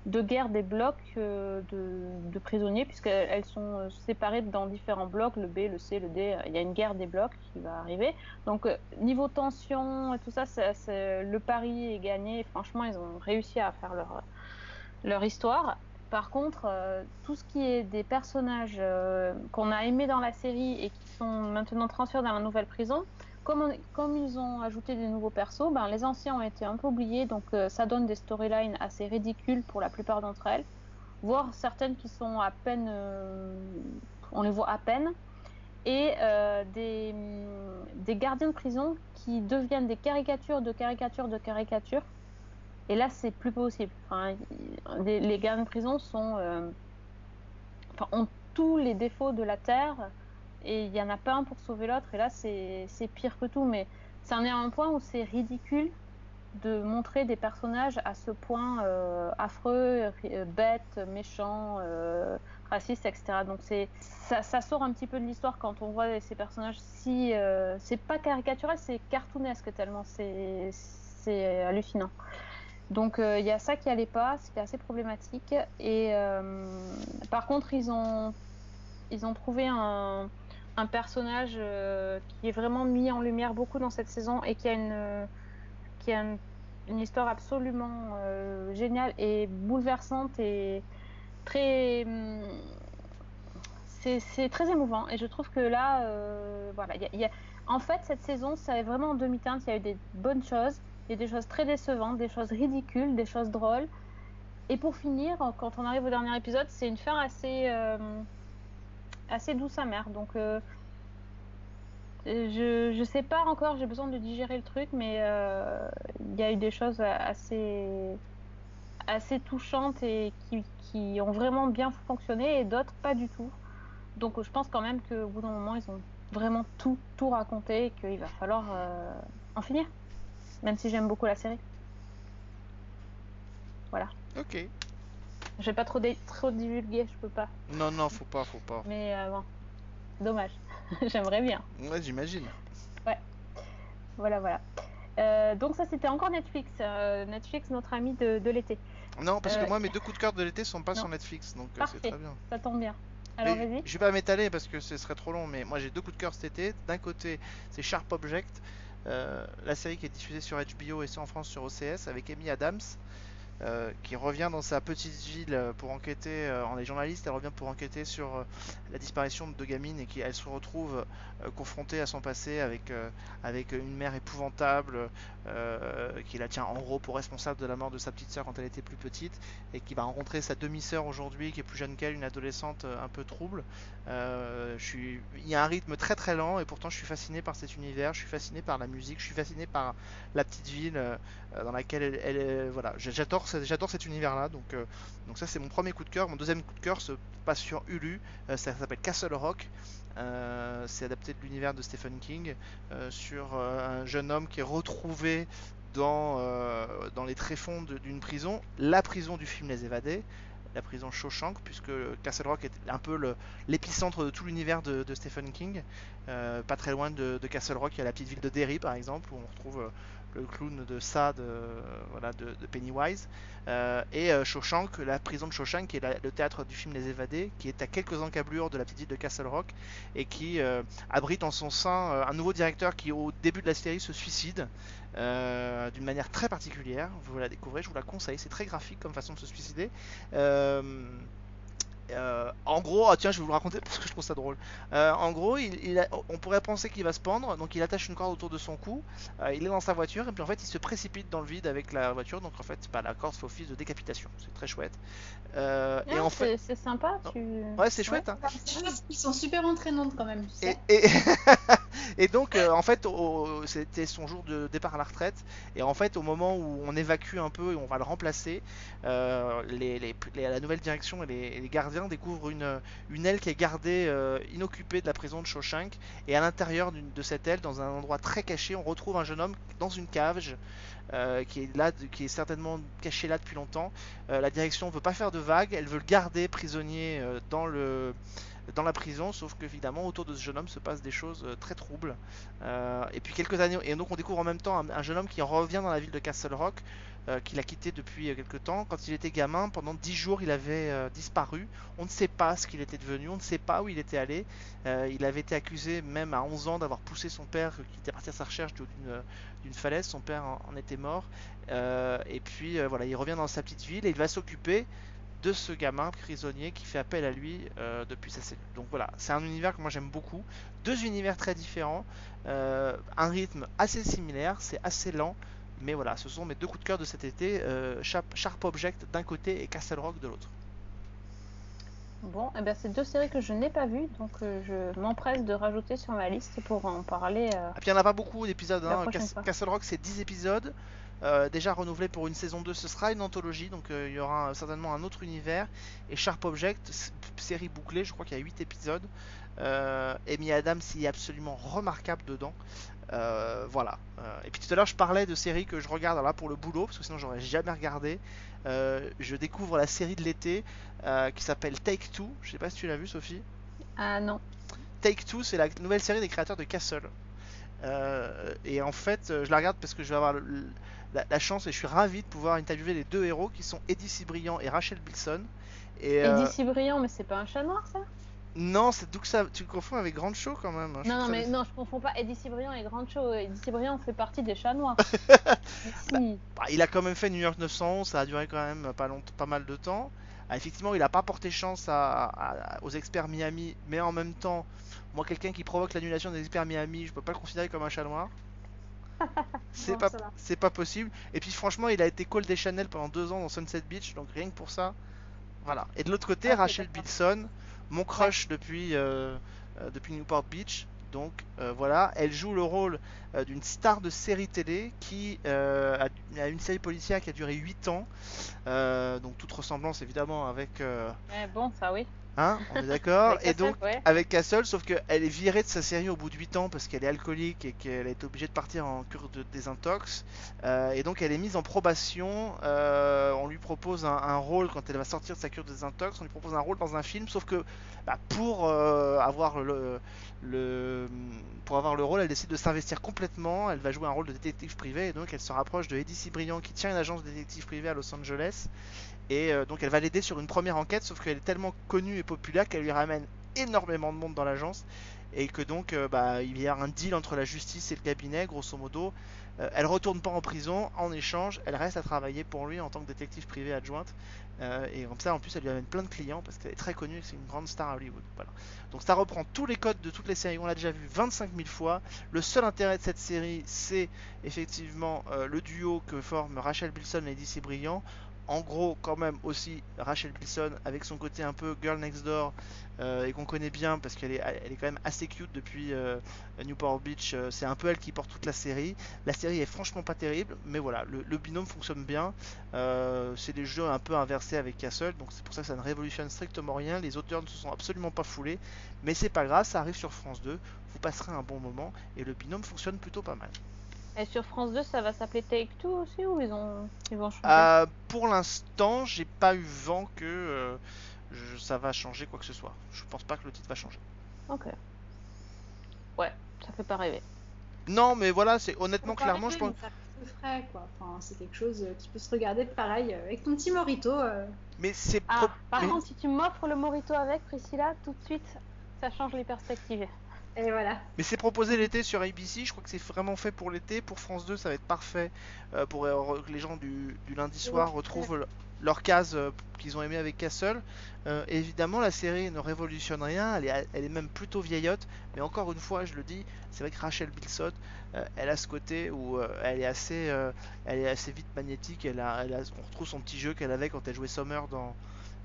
de guerre des blocs euh, de, de prisonniers, puisqu'elles sont euh, séparées dans différents blocs, le B, le C, le D. Il y a une guerre des blocs qui va arriver. Donc, euh, niveau tension et tout ça, le pari est gagné. Franchement, ils ont réussi à faire leur, leur histoire. Par contre, euh, tout ce qui est des personnages euh, qu'on a aimés dans la série et qui sont maintenant transférés dans la nouvelle prison, comme, ils ont ajouté des nouveaux persos, ben, les anciens ont été un peu oubliés, donc euh, ça donne des storylines assez ridicules pour la plupart d'entre elles, voire certaines qui sont à peine, euh, on les voit à peine, et euh, des, des gardiens de prison qui deviennent des caricatures de caricatures de caricatures. Et là, c'est plus possible. Les, gardiens de prison ont tous les défauts de la Terre et il n'y en a pas un pour sauver l'autre. Et là, c'est pire que tout. Mais ça en est à un point où c'est ridicule de montrer des personnages à ce point euh, affreux, euh, bêtes, méchants, euh, racistes, etc. Donc ça, ça sort un petit peu de l'histoire quand on voit ces personnages si c'est pas caricatural, c'est cartoonesque tellement c'est hallucinant. Donc il y a ça qui allait pas, c'était assez problématique. Et par contre ils ont ils ont trouvé un, un personnage euh, qui est vraiment mis en lumière beaucoup dans cette saison et qui a une qui a une, histoire absolument euh, géniale et bouleversante et très hum, c'est très émouvant et je trouve que là euh, voilà il y y a- en fait cette saison c'est vraiment en demi-teinte il y a eu des bonnes choses Il y a des choses très décevantes, des choses ridicules, des choses drôles. Et pour finir, quand on arrive au dernier épisode, c'est une fin assez, assez douce amère. Donc, euh, je, je sais pas encore, j'ai besoin de digérer le truc, mais euh, il y a eu des choses assez, assez touchantes et qui, qui ont vraiment bien fonctionné et d'autres pas du tout. Donc, je pense quand même qu'au bout d'un moment, ils ont vraiment tout, tout raconté et qu'il va falloir euh, en finir. Même si j'aime beaucoup la série. Voilà. Ok. Je vais pas trop, dé- trop divulguer, je peux pas. Non, non, faut pas, faut pas. Mais euh, bon, dommage. J'aimerais bien. Ouais, j'imagine. Voilà, voilà. Euh, donc ça, c'était encore Netflix. Euh, Netflix, notre ami de, de l'été. Non, parce que moi, mes deux coups de cœur de l'été sont pas non. sur Netflix, donc c'est très bien. Ça tombe bien. Alors vas-y. Je vais pas m'étaler parce que ce serait trop long, mais moi j'ai deux coups de cœur cet été. D'un côté, c'est Sharp Object, la série qui est diffusée sur HBO et c'est en France sur OCS avec Amy Adams, euh, qui revient dans sa petite ville euh, pour enquêter. euh, en est journaliste, elle revient pour enquêter sur euh, la disparition de deux gamines et qui elle se retrouve confrontée à son passé avec avec une mère épouvantable qui la tient en gros pour responsable de la mort de sa petite sœur quand elle était plus petite et qui va rencontrer sa demi-sœur aujourd'hui qui est plus jeune qu'elle, une adolescente un peu trouble. Je suis... Il y a un rythme très très lent et pourtant je suis fasciné par cet univers, je suis fasciné par la musique, je suis fasciné par la petite ville dans laquelle elle, elle est. Voilà, J- j'adore, ce- j'adore cet univers-là. Euh, donc ça c'est mon premier coup de cœur. Mon deuxième coup de cœur se passe sur Hulu. Euh, ça s'appelle Castle Rock. Euh, c'est adapté de l'univers de Stephen King sur un jeune homme qui est retrouvé dans, les tréfonds d'une prison, la prison du film Les Évadés, la prison Shawshank, puisque Castle Rock est un peu l'épicentre de tout l'univers de, Stephen King. Pas très loin de, Castle Rock, il y a la petite ville de Derry par exemple, où on retrouve le clown de ça, de, voilà, de, Pennywise. Euh, et euh, la prison de Shawshank, qui est le théâtre du film Les Évadés, qui est à quelques encablures de la petite ville de Castle Rock, et qui euh, abrite en son sein euh, un nouveau directeur qui, au début de la série, se suicide euh, d'une manière très particulière. Vous la découvrez, je vous la conseille. C'est très graphique comme façon de se suicider. Euh, en gros, ah, tiens, je vais vous le raconter parce que je trouve ça drôle. Euh, en gros, il, il a- on pourrait penser qu'il va se pendre, donc il attache une corde autour de son cou. euh, il est dans sa voiture et puis en fait, il se précipite dans le vide avec la voiture. Donc en fait, bah, la corde fait office de décapitation. C'est très chouette. Euh, et Ah, en fait, c'est sympa. Tu... ouais, c'est chouette. hein. Choses qui sont super entraînantes quand même. Tu Et, sais. et, et donc, euh, en fait, au- c'était son jour de départ à la retraite. Et en fait, au moment où on évacue un peu et on va le remplacer, euh, les, les- les- la nouvelle direction et les, et gardiens découvrent une, une aile qui est gardée euh, inoccupée de la prison de Shawshank. Et à l'intérieur de cette aile, dans un endroit très caché, on retrouve un jeune homme dans une cage. euh, qui est là, qui est certainement caché là depuis longtemps. Euh, la direction veut pas faire de vagues, elle veut le garder prisonnier euh, dans le dans la prison, sauf que évidemment autour de ce jeune homme se passent des choses euh, très troubles. Euh, et puis quelques années, et donc on découvre en même temps un, un jeune homme qui revient dans la ville de Castle Rock, euh, qu'il a quitté depuis euh, quelques temps. Quand il était gamin, pendant 10 jours, il avait euh, disparu. On ne sait pas ce qu'il était devenu, on ne sait pas où il était allé. Il avait été accusé même à 11 ans d'avoir poussé son père qui était parti à sa recherche d'une falaise. Son père en, était mort. Et puis voilà, il revient dans sa petite ville et il va s'occuper de ce gamin prisonnier qui fait appel à lui depuis sa cellule. Donc voilà, c'est un univers que moi j'aime beaucoup. Deux univers très différents, un rythme assez similaire, c'est assez lent, mais voilà, ce sont mes deux coups de cœur de cet été, euh, Sharp, Object d'un côté et Castle Rock de l'autre. Bon, eh ben, c'est deux séries que je n'ai pas vues, donc euh, je m'empresse de rajouter sur ma liste pour en parler. euh, Et puis il n'y en a pas beaucoup d'épisodes, hein. Cas-. Castle Rock c'est 10 épisodes, euh, déjà renouvelé pour une saison 2, ce sera une anthologie, donc il y aura certainement un autre univers. Et Sharp Object, série bouclée, je crois qu'il y a 8 épisodes. Amy Adams y est absolument remarquable dedans. Euh, voilà. Euh, et puis tout à l'heure je parlais de séries que je regarde là pour le boulot, parce que sinon j'aurais jamais regardé. Euh, je découvre la série de l'été euh, qui s'appelle Take Two, je sais pas si tu l'as vu Sophie. Ah non. Take Two, c'est la nouvelle série des créateurs de Castle. Et en fait, je la regarde parce que je vais avoir le- la, la chance et je suis ravi de pouvoir interviewer les deux héros qui sont Eddie Cibrian et Rachel Bilson. Et, Eddie Cibrian, mais c'est pas un chat noir ça? Non, c'est d'où que ça. Tu le confonds avec Grande Show quand même. hein, Non, non, mais non, je confonds pas Eddie Cibrian et Grand Show. Eddie Cibrian fait partie des chats noirs. Si. Bah, il a quand même fait New York 911, ça a duré quand même pas, long- pas mal de temps. Ah, effectivement, il n'a pas porté chance à- à- aux experts Miami, mais en même temps, moi, quelqu'un qui provoque l'annulation des experts Miami, je peux pas le considérer comme un chat noir. C'est Bon, pas, c'est pas possible. Et puis franchement, il a été call des Chanel pendant deux ans dans Sunset Beach, donc rien que pour ça, voilà. Et de l'autre côté, Ok, Rachel. Bilson, mon crush depuis euh, euh, depuis Newport Beach. Donc euh, voilà, elle joue le rôle d'une star de série télé qui a, une série policière qui a duré 8 ans. Donc toute ressemblance évidemment avec Eh, bon, ça oui. Hein, on est d'accord Et Castle, donc, ouais. avec Castle, sauf qu'elle est virée de sa série au bout de 8 ans parce qu'elle est alcoolique et qu'elle a été obligée de partir en cure de désintox. Euh, et donc, elle est mise en probation. Euh, on lui propose un, un rôle quand elle va sortir de sa cure de désintox. On lui propose un rôle dans un film, sauf que bah, pour, euh, avoir le, le, pour avoir le rôle, elle décide de s'investir complètement. Elle va jouer un rôle de détective privé et donc elle se rapproche de Eddie Cibrian qui tient une agence de détective privé à Los Angeles. Et euh, donc elle va l'aider sur une première enquête, sauf qu'elle est tellement connue et populaire qu'elle lui ramène énormément de monde dans l'agence. Et que donc euh, bah, il y a un deal entre la justice et le cabinet, grosso modo. Euh, elle retourne pas en prison, en échange, elle reste à travailler pour lui en tant que détective privé adjointe. Euh, et comme ça, en plus, elle lui amène plein de clients parce qu'elle est très connue et que c'est une grande star à Hollywood. Donc ça reprend tous les codes de toutes les séries, on l'a déjà vu 25 000 fois. Le seul intérêt de cette série, c'est effectivement le duo que forment Rachel Bilson et Eddie Cibrian. En gros, quand même aussi Rachel Bilson avec son côté un peu girl next door euh, et qu'on connaît bien parce qu'elle est, elle quand même assez cute depuis euh, Newport Beach. euh, c'est un peu elle qui porte toute la série. La série est franchement pas terrible, mais voilà, le, binôme fonctionne bien. C'est des jeux un peu inversés avec Castle, donc c'est pour ça que ça ne révolutionne strictement rien. Les auteurs ne se sont absolument pas foulés, mais c'est pas grave, ça arrive sur France 2. Vous passerez un bon moment et le binôme fonctionne plutôt pas mal. Et sur France 2, ça va s'appeler Take Two aussi ou ils, ont... ils vont changer Euh, pour l'instant, j'ai pas eu vent que euh, je- ça va changer quoi que ce soit. Je pense pas que le titre va changer. Ok. Ouais, ça fait pas rêver. Non, mais voilà, c'est honnêtement, clairement, je pense. frais, quoi. Enfin, c'est quelque chose euh, qui peut se regarder pareil avec ton petit morito. euh. Mais c'est Ah, par mais- contre, si tu m'offres le Morito avec, Priscilla, tout de suite, ça change les perspectives. Et voilà. Mais c'est proposé l'été sur ABC, je crois que c'est vraiment fait pour l'été. Pour France 2, ça va être parfait euh, pour euh, que les gens du, du lundi soir retrouvent le- leur case euh, qu'ils ont aimé avec Castle. Euh, évidemment, la série ne révolutionne rien, elle est, elle est même plutôt vieillotte. Mais encore une fois, je le dis, c'est vrai que Rachel Bilson, elle a ce côté où elle est assez, elle est assez vite magnétique. Elle a, elle a- on retrouve son petit jeu qu'elle avait quand elle jouait Summer dans,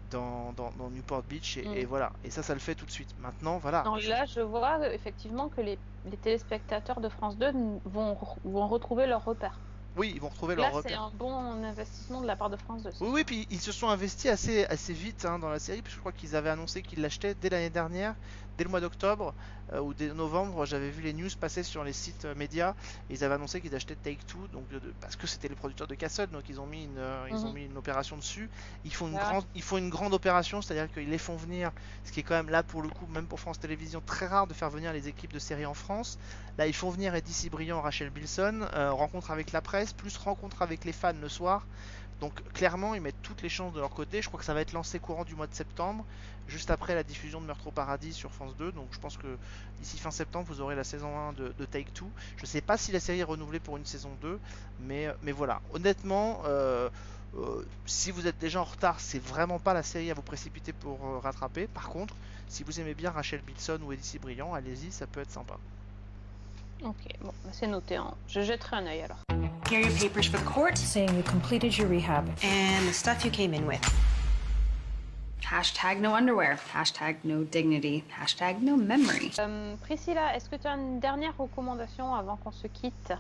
dans, dans- dans Newport Beach. Et, Mm. et voilà, et ça, ça le fait tout de suite. Maintenant, voilà. Non, là, je vois euh, effectivement que les, les téléspectateurs de France 2 n- vont, vont retrouver leur repère. Oui, ils vont retrouver Là, leur c'est repère. un bon investissement de la part de France 2. Oui, oui, puis ils se sont investis assez, assez vite hein, dans la série, parce que je crois qu'ils avaient annoncé qu'ils l'achetaient dès l'année dernière, dès le mois d'octobre euh, ou dès novembre. J'avais vu les news passer sur les sites euh, médias, et ils avaient annoncé qu'ils achetaient Take Two, donc de- de- parce que c'était les producteurs de Castle, donc ils ont mis une, euh, ils ont Mhm. mis une opération dessus. Ils font une Ouais. grande, ils font une grande opération, c'est-à-dire qu'ils les font venir, ce qui est quand même là pour le coup, même pour France Télévisions, très rare de faire venir les équipes de séries en France. Là, ils font venir Eddie Cibrian, Rachel Bilson, euh, rencontre avec la presse, plus rencontre avec les fans le soir. Donc clairement, ils mettent toutes les chances de leur côté. Je crois que ça va être lancé courant du mois de septembre, juste après la diffusion de Meurtre au Paradis sur France 2. Donc je pense que d'ici fin septembre, vous aurez la saison 1 de, Take Two. Je sais pas si la série est renouvelée pour une saison 2, mais, voilà. Honnêtement, euh, euh, si vous êtes déjà en retard, c'est vraiment pas la série à vous précipiter pour euh, rattraper. Par contre, si vous aimez bien Rachel Bilson ou Eddie Cibrian, allez-y, ça peut être sympa. Ok, bon, bah, c'est noté. hein. Je jetterai un œil alors. Here are your papers for the court Saying you completed your rehab. and the stuff you came in with. Hashtag no underwear. Hashtag no dignity. Hashtag no memory. Euh, Priscilla, est-ce que tu as une dernière recommandation avant qu'on se quitte?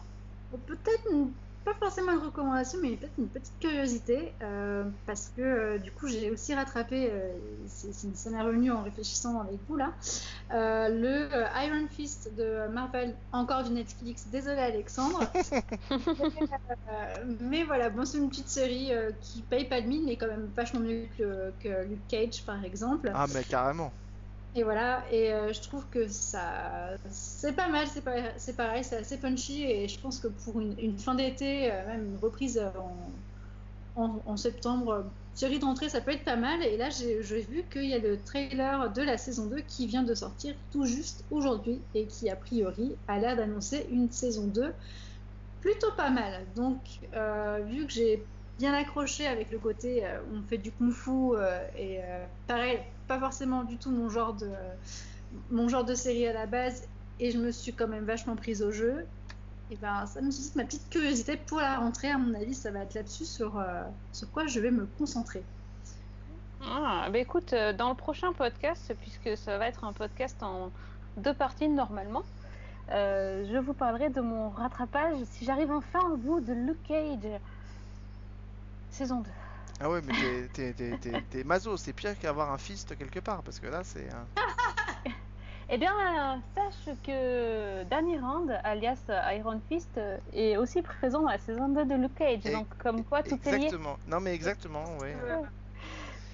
Peut-être une- pas forcément une recommandation, mais peut-être une petite curiosité, euh, parce que euh, du coup j'ai aussi rattrapé, euh, ça m'est revenu en réfléchissant avec vous là, euh, le Iron Fist de Marvel, encore du Netflix, désolé Alexandre. Euh, mais voilà, bon, c'est une petite série euh, qui paye pas de mine, mais quand même vachement mieux que, que Luke Cage par exemple. Ah, mais carrément. Et voilà, et euh, je trouve que ça, c'est pas mal, c'est pareil, c'est assez punchy, et je pense que pour une, fin d'été, euh, même une reprise en, septembre, série d'entrée, ça peut être pas mal. Et là, j'ai vu qu'il y a le trailer de la saison 2 qui vient de sortir tout juste aujourd'hui, et qui a priori a l'air d'annoncer une saison 2 plutôt pas mal. Donc, euh, vu que j'ai bien accroché avec le côté on fait du kung-fu et pareil, pas forcément du tout mon genre de mon genre de série à la base et je me suis quand même vachement prise au jeu. Et ben, ça me suscite ma petite curiosité pour la rentrée. À mon avis, ça va être là-dessus sur, euh, quoi je vais me concentrer. Ah, bah écoute, euh, dans le prochain podcast, puisque ça va être un podcast en deux parties normalement, euh, je vous parlerai de mon rattrapage si j'arrive enfin au bout de Luke Cage saison 2. Ah ouais, mais t'es- t'es- t'es- t'es- t'es maso, c'est pire qu'avoir un fist quelque part, parce que là, c'est... un- Eh bien, sache que Danny Rand, alias Iron Fist, euh, est aussi présent dans la saison 2 de Luke Cage. Et- donc, comme quoi, tout est lié. Exactement. Non, mais exactement, ouais.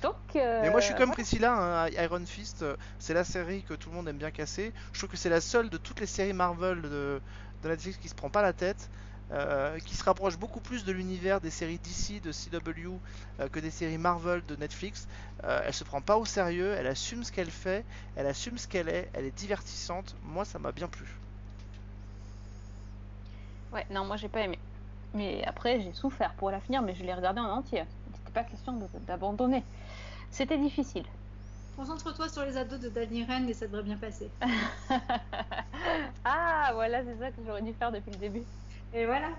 Donc, euh, Mais moi je suis comme. Priscilla, hein, Iron Fist, euh, c'est la série que tout le monde aime bien casser. Je trouve que c'est la seule de toutes les séries Marvel de, de Netflix qui se prend pas la tête, euh, qui se rapproche beaucoup plus de l'univers des séries DC, de CW, euh, que des séries Marvel de Netflix. Euh, elle se prend pas au sérieux, elle assume ce qu'elle fait, elle assume ce qu'elle est, elle est divertissante. Moi ça m'a bien plu. Ouais, non, moi j'ai pas aimé. Mais après, j'ai souffert pour la finir, mais je l'ai regardé en entier. Il n'était pas question d'abandonner. C'était difficile. Concentre-toi sur les ados de Danny Rand et ça devrait bien passer. ah, voilà, c'est ça que j'aurais dû faire depuis le début. Et voilà.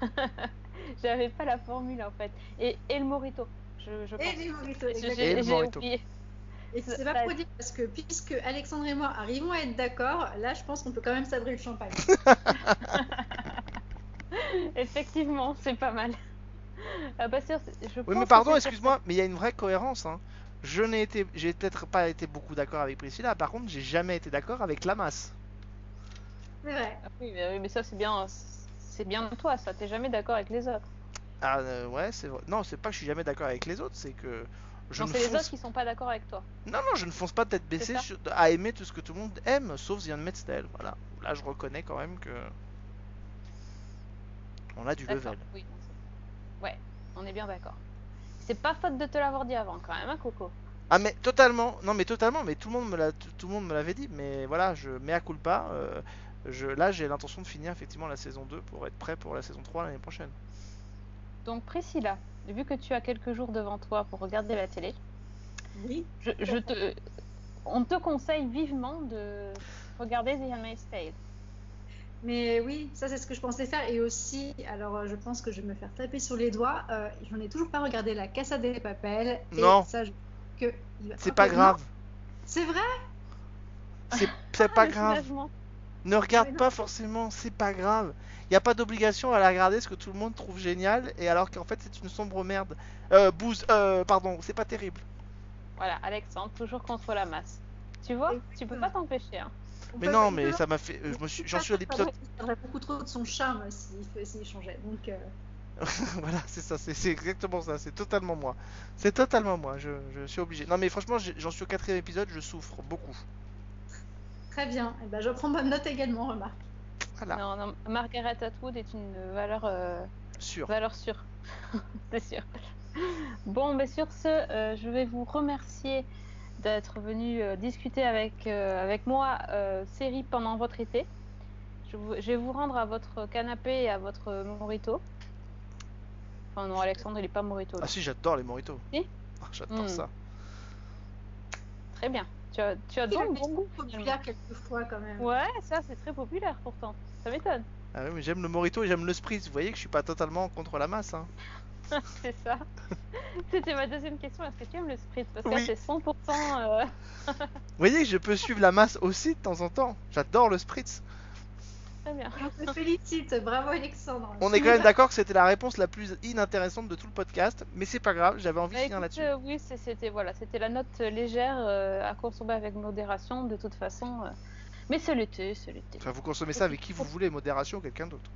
J'avais pas la formule en fait. Et, et le Morito. Je, je Et pense. les Et le Morito. oublié. Et c'est pas pour dire parce que puisque Alexandre et moi arrivons à être d'accord, là je pense qu'on peut quand même sabrer le champagne. Effectivement, c'est pas mal. Ah bah sûr, je Oui mais pardon, excuse-moi, mais il y a une vraie cohérence. hein. Je n'ai été, j'ai peut-être pas été beaucoup d'accord avec Priscilla, par contre j'ai jamais été d'accord avec la masse. C'est vrai. Ah oui, mais, oui, mais ça c'est bien, c'est bien de toi, ça. T'es jamais d'accord avec les autres. Ah euh, ouais, c'est vrai. Non, c'est pas que je suis jamais d'accord avec les autres, c'est que je non, c'est les autres qui sont pas d'accord avec toi. Non, non, je ne fonce pas tête baissée sur- à aimer tout ce que tout le monde aime, sauf Zion Metztel. Voilà. Là, je reconnais quand même que on a du level. Oui, ouais, on est bien d'accord. C'est pas faute de te l'avoir dit avant quand même, hein, Coco. Ah mais totalement, non mais totalement, mais tout le monde me l'a, tout le monde me l'avait dit, mais voilà, je mets à culpa. Euh, je, là, j'ai l'intention de finir effectivement la saison 2 pour être prêt pour la saison 3 l'année prochaine. Donc Priscilla, vu que tu as quelques jours devant toi pour regarder la télé, Oui. je, je te, on te conseille vivement de regarder The Handmaid's Tale. Mais oui, ça c'est ce que je pensais faire. Et aussi, alors euh, je pense que je vais me faire taper sur les doigts. euh, J'en ai toujours pas regardé la Casa des Papel. Et Non. ça, je... que... il va- C'est pas non, grave, C'est vrai? C'est pas grave. Ne regarde pas forcément, c'est pas grave. Il n'y a pas d'obligation à la regarder ce que tout le monde trouve génial, et alors qu'en fait c'est une sombre merde. Euh, bouse, euh, pardon, c'est pas terrible. Voilà, Alexandre, toujours contre la masse. Tu vois, tu peux pas t'empêcher. Hein. Mais non, on mais ça m'a fait. euh, suis, j'en suis à l'épisode. perdrait- Il perdrait beaucoup trop de son charme s'il changeait. Donc, euh, voilà, c'est ça, c'est c'est exactement ça, c'est totalement moi. C'est totalement moi, je, je suis obligé. Non mais franchement, j'en suis au quatrième épisode, je souffre beaucoup. Très bien. Et ben, je prends bonne note également, remarque. Voilà, Non, non, Margaret Atwood est une valeur, euh, sûr. valeur sûre. C'est sûr. Bon, mais sur ce, euh, je vais vous remercier d'être venu euh, discuter avec, euh, avec moi euh, série pendant votre été. Je, vous- je vais vous rendre à votre canapé et à votre morito. Enfin non, Alexandre, il est pas morito. Ah si, j'adore les moritos. Si Ah, j'adore Hmm. ça. Très bien. Tu as, tu as donc bon goût populaire quelquefois quand même. Ouais, ça c'est très populaire pourtant. Ça m'étonne. Ah oui, mais j'aime le morito et j'aime le spritz. Vous voyez que je suis pas totalement contre la masse. Hein. c'est ça. C'était ma deuxième question. Est-ce que tu aimes le spritz? Parce que Oui. c'est 100%. euh, Vous voyez que je peux suivre la masse aussi de temps en temps. J'adore le spritz. Très bien. On te félicite. Bravo, Alexandre. On est quand même d'accord que c'était la réponse la plus inintéressante de tout le podcast, mais c'est pas grave, j'avais envie Bah, de finir écoute, là-dessus. euh, oui, c'était voilà, c'était la note légère euh, à consommer avec modération de toute façon. euh. Mais c'est l'été, c'est l'été. Enfin, vous consommez ça avec qui vous voulez, modération ou quelqu'un d'autre.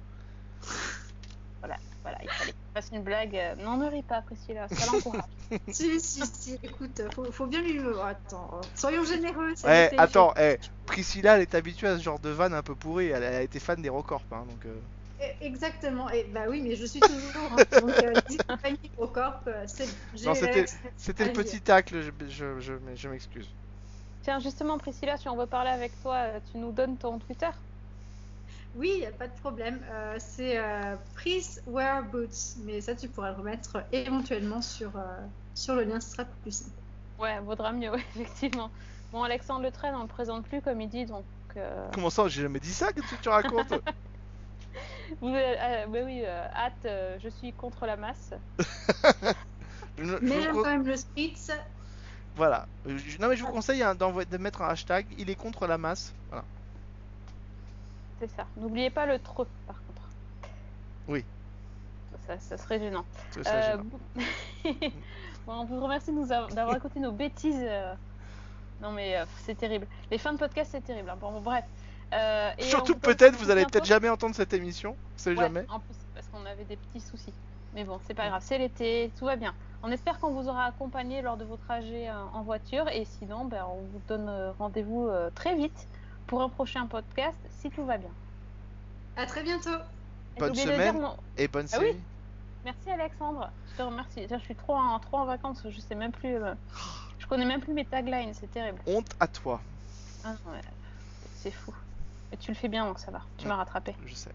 Voilà, voilà, il fallait fasse une blague. euh, Non, ne ris pas, Priscilla, ça l'encourage. Si, si, si. Écoute, faut, faut bien lui. Attends, euh, soyons généreux. Eh, l'été, attends, eh, Priscilla, elle est habituée à ce genre de vanne un peu pourrie, elle, elle a été fan des Records, hein, donc... euh, Eh, Exactement. Et bah oui, mais je suis toujours. hein. Donc, euh, corps, euh, c'est. Non, j'ai- c'était c'était le petit tacle, je, je, je, je m'excuse. Tiens, justement, Priscilla, si on veut parler avec toi, tu nous donnes ton Twitter? Oui, y a pas de problème. Euh, c'est euh, Please Wear Boots. Mais ça, tu pourras le remettre éventuellement sur, euh, sur le lien, ce sera plus simple. Ouais, vaudra mieux, ouais, effectivement. Bon, Alexandre Le Train, on le présente plus comme il dit, donc. euh, Comment ça, j'ai jamais dit ça, qu'est-ce que tu racontes? Vous, mais oui, euh, hâte, euh, je suis contre la masse. Je ne- Mais j'aime quand même le spritz. Voilà. Je- Non mais je vous conseille hein, d'envoyer- de mettre un hashtag. Il est contre la masse. Voilà. C'est ça. N'oubliez pas le trop, par contre. Oui. Ça, ça serait gênant. Serait Euh, gênant. bon- bon, on vous remercie d'avoir écouté nos bêtises. euh. Non mais euh, c'est terrible. Les fins de podcast c'est terrible. hein. Bon, bon, bref. Euh, et Surtout peut-être vous allez peut-être jamais entendre cette émission. C'est Ouais, jamais. En plus, parce qu'on avait des petits soucis. Mais bon, c'est pas grave, c'est l'été, tout va bien. On espère qu'on vous aura accompagné lors de vos trajets en voiture. Et sinon, ben, on vous donne rendez-vous très vite pour un prochain podcast si tout va bien. À très bientôt. Bonne semaine dire mon- et bonne Ah oui série. Merci Alexandre, je te remercie. Je suis trop en, trop en vacances, je sais même plus. euh, Je connais même plus mes taglines, c'est terrible. Honte à toi. Ah non, ouais, c'est fou. Mais tu le fais bien donc ça va, tu m'as rattrapé. Je sais.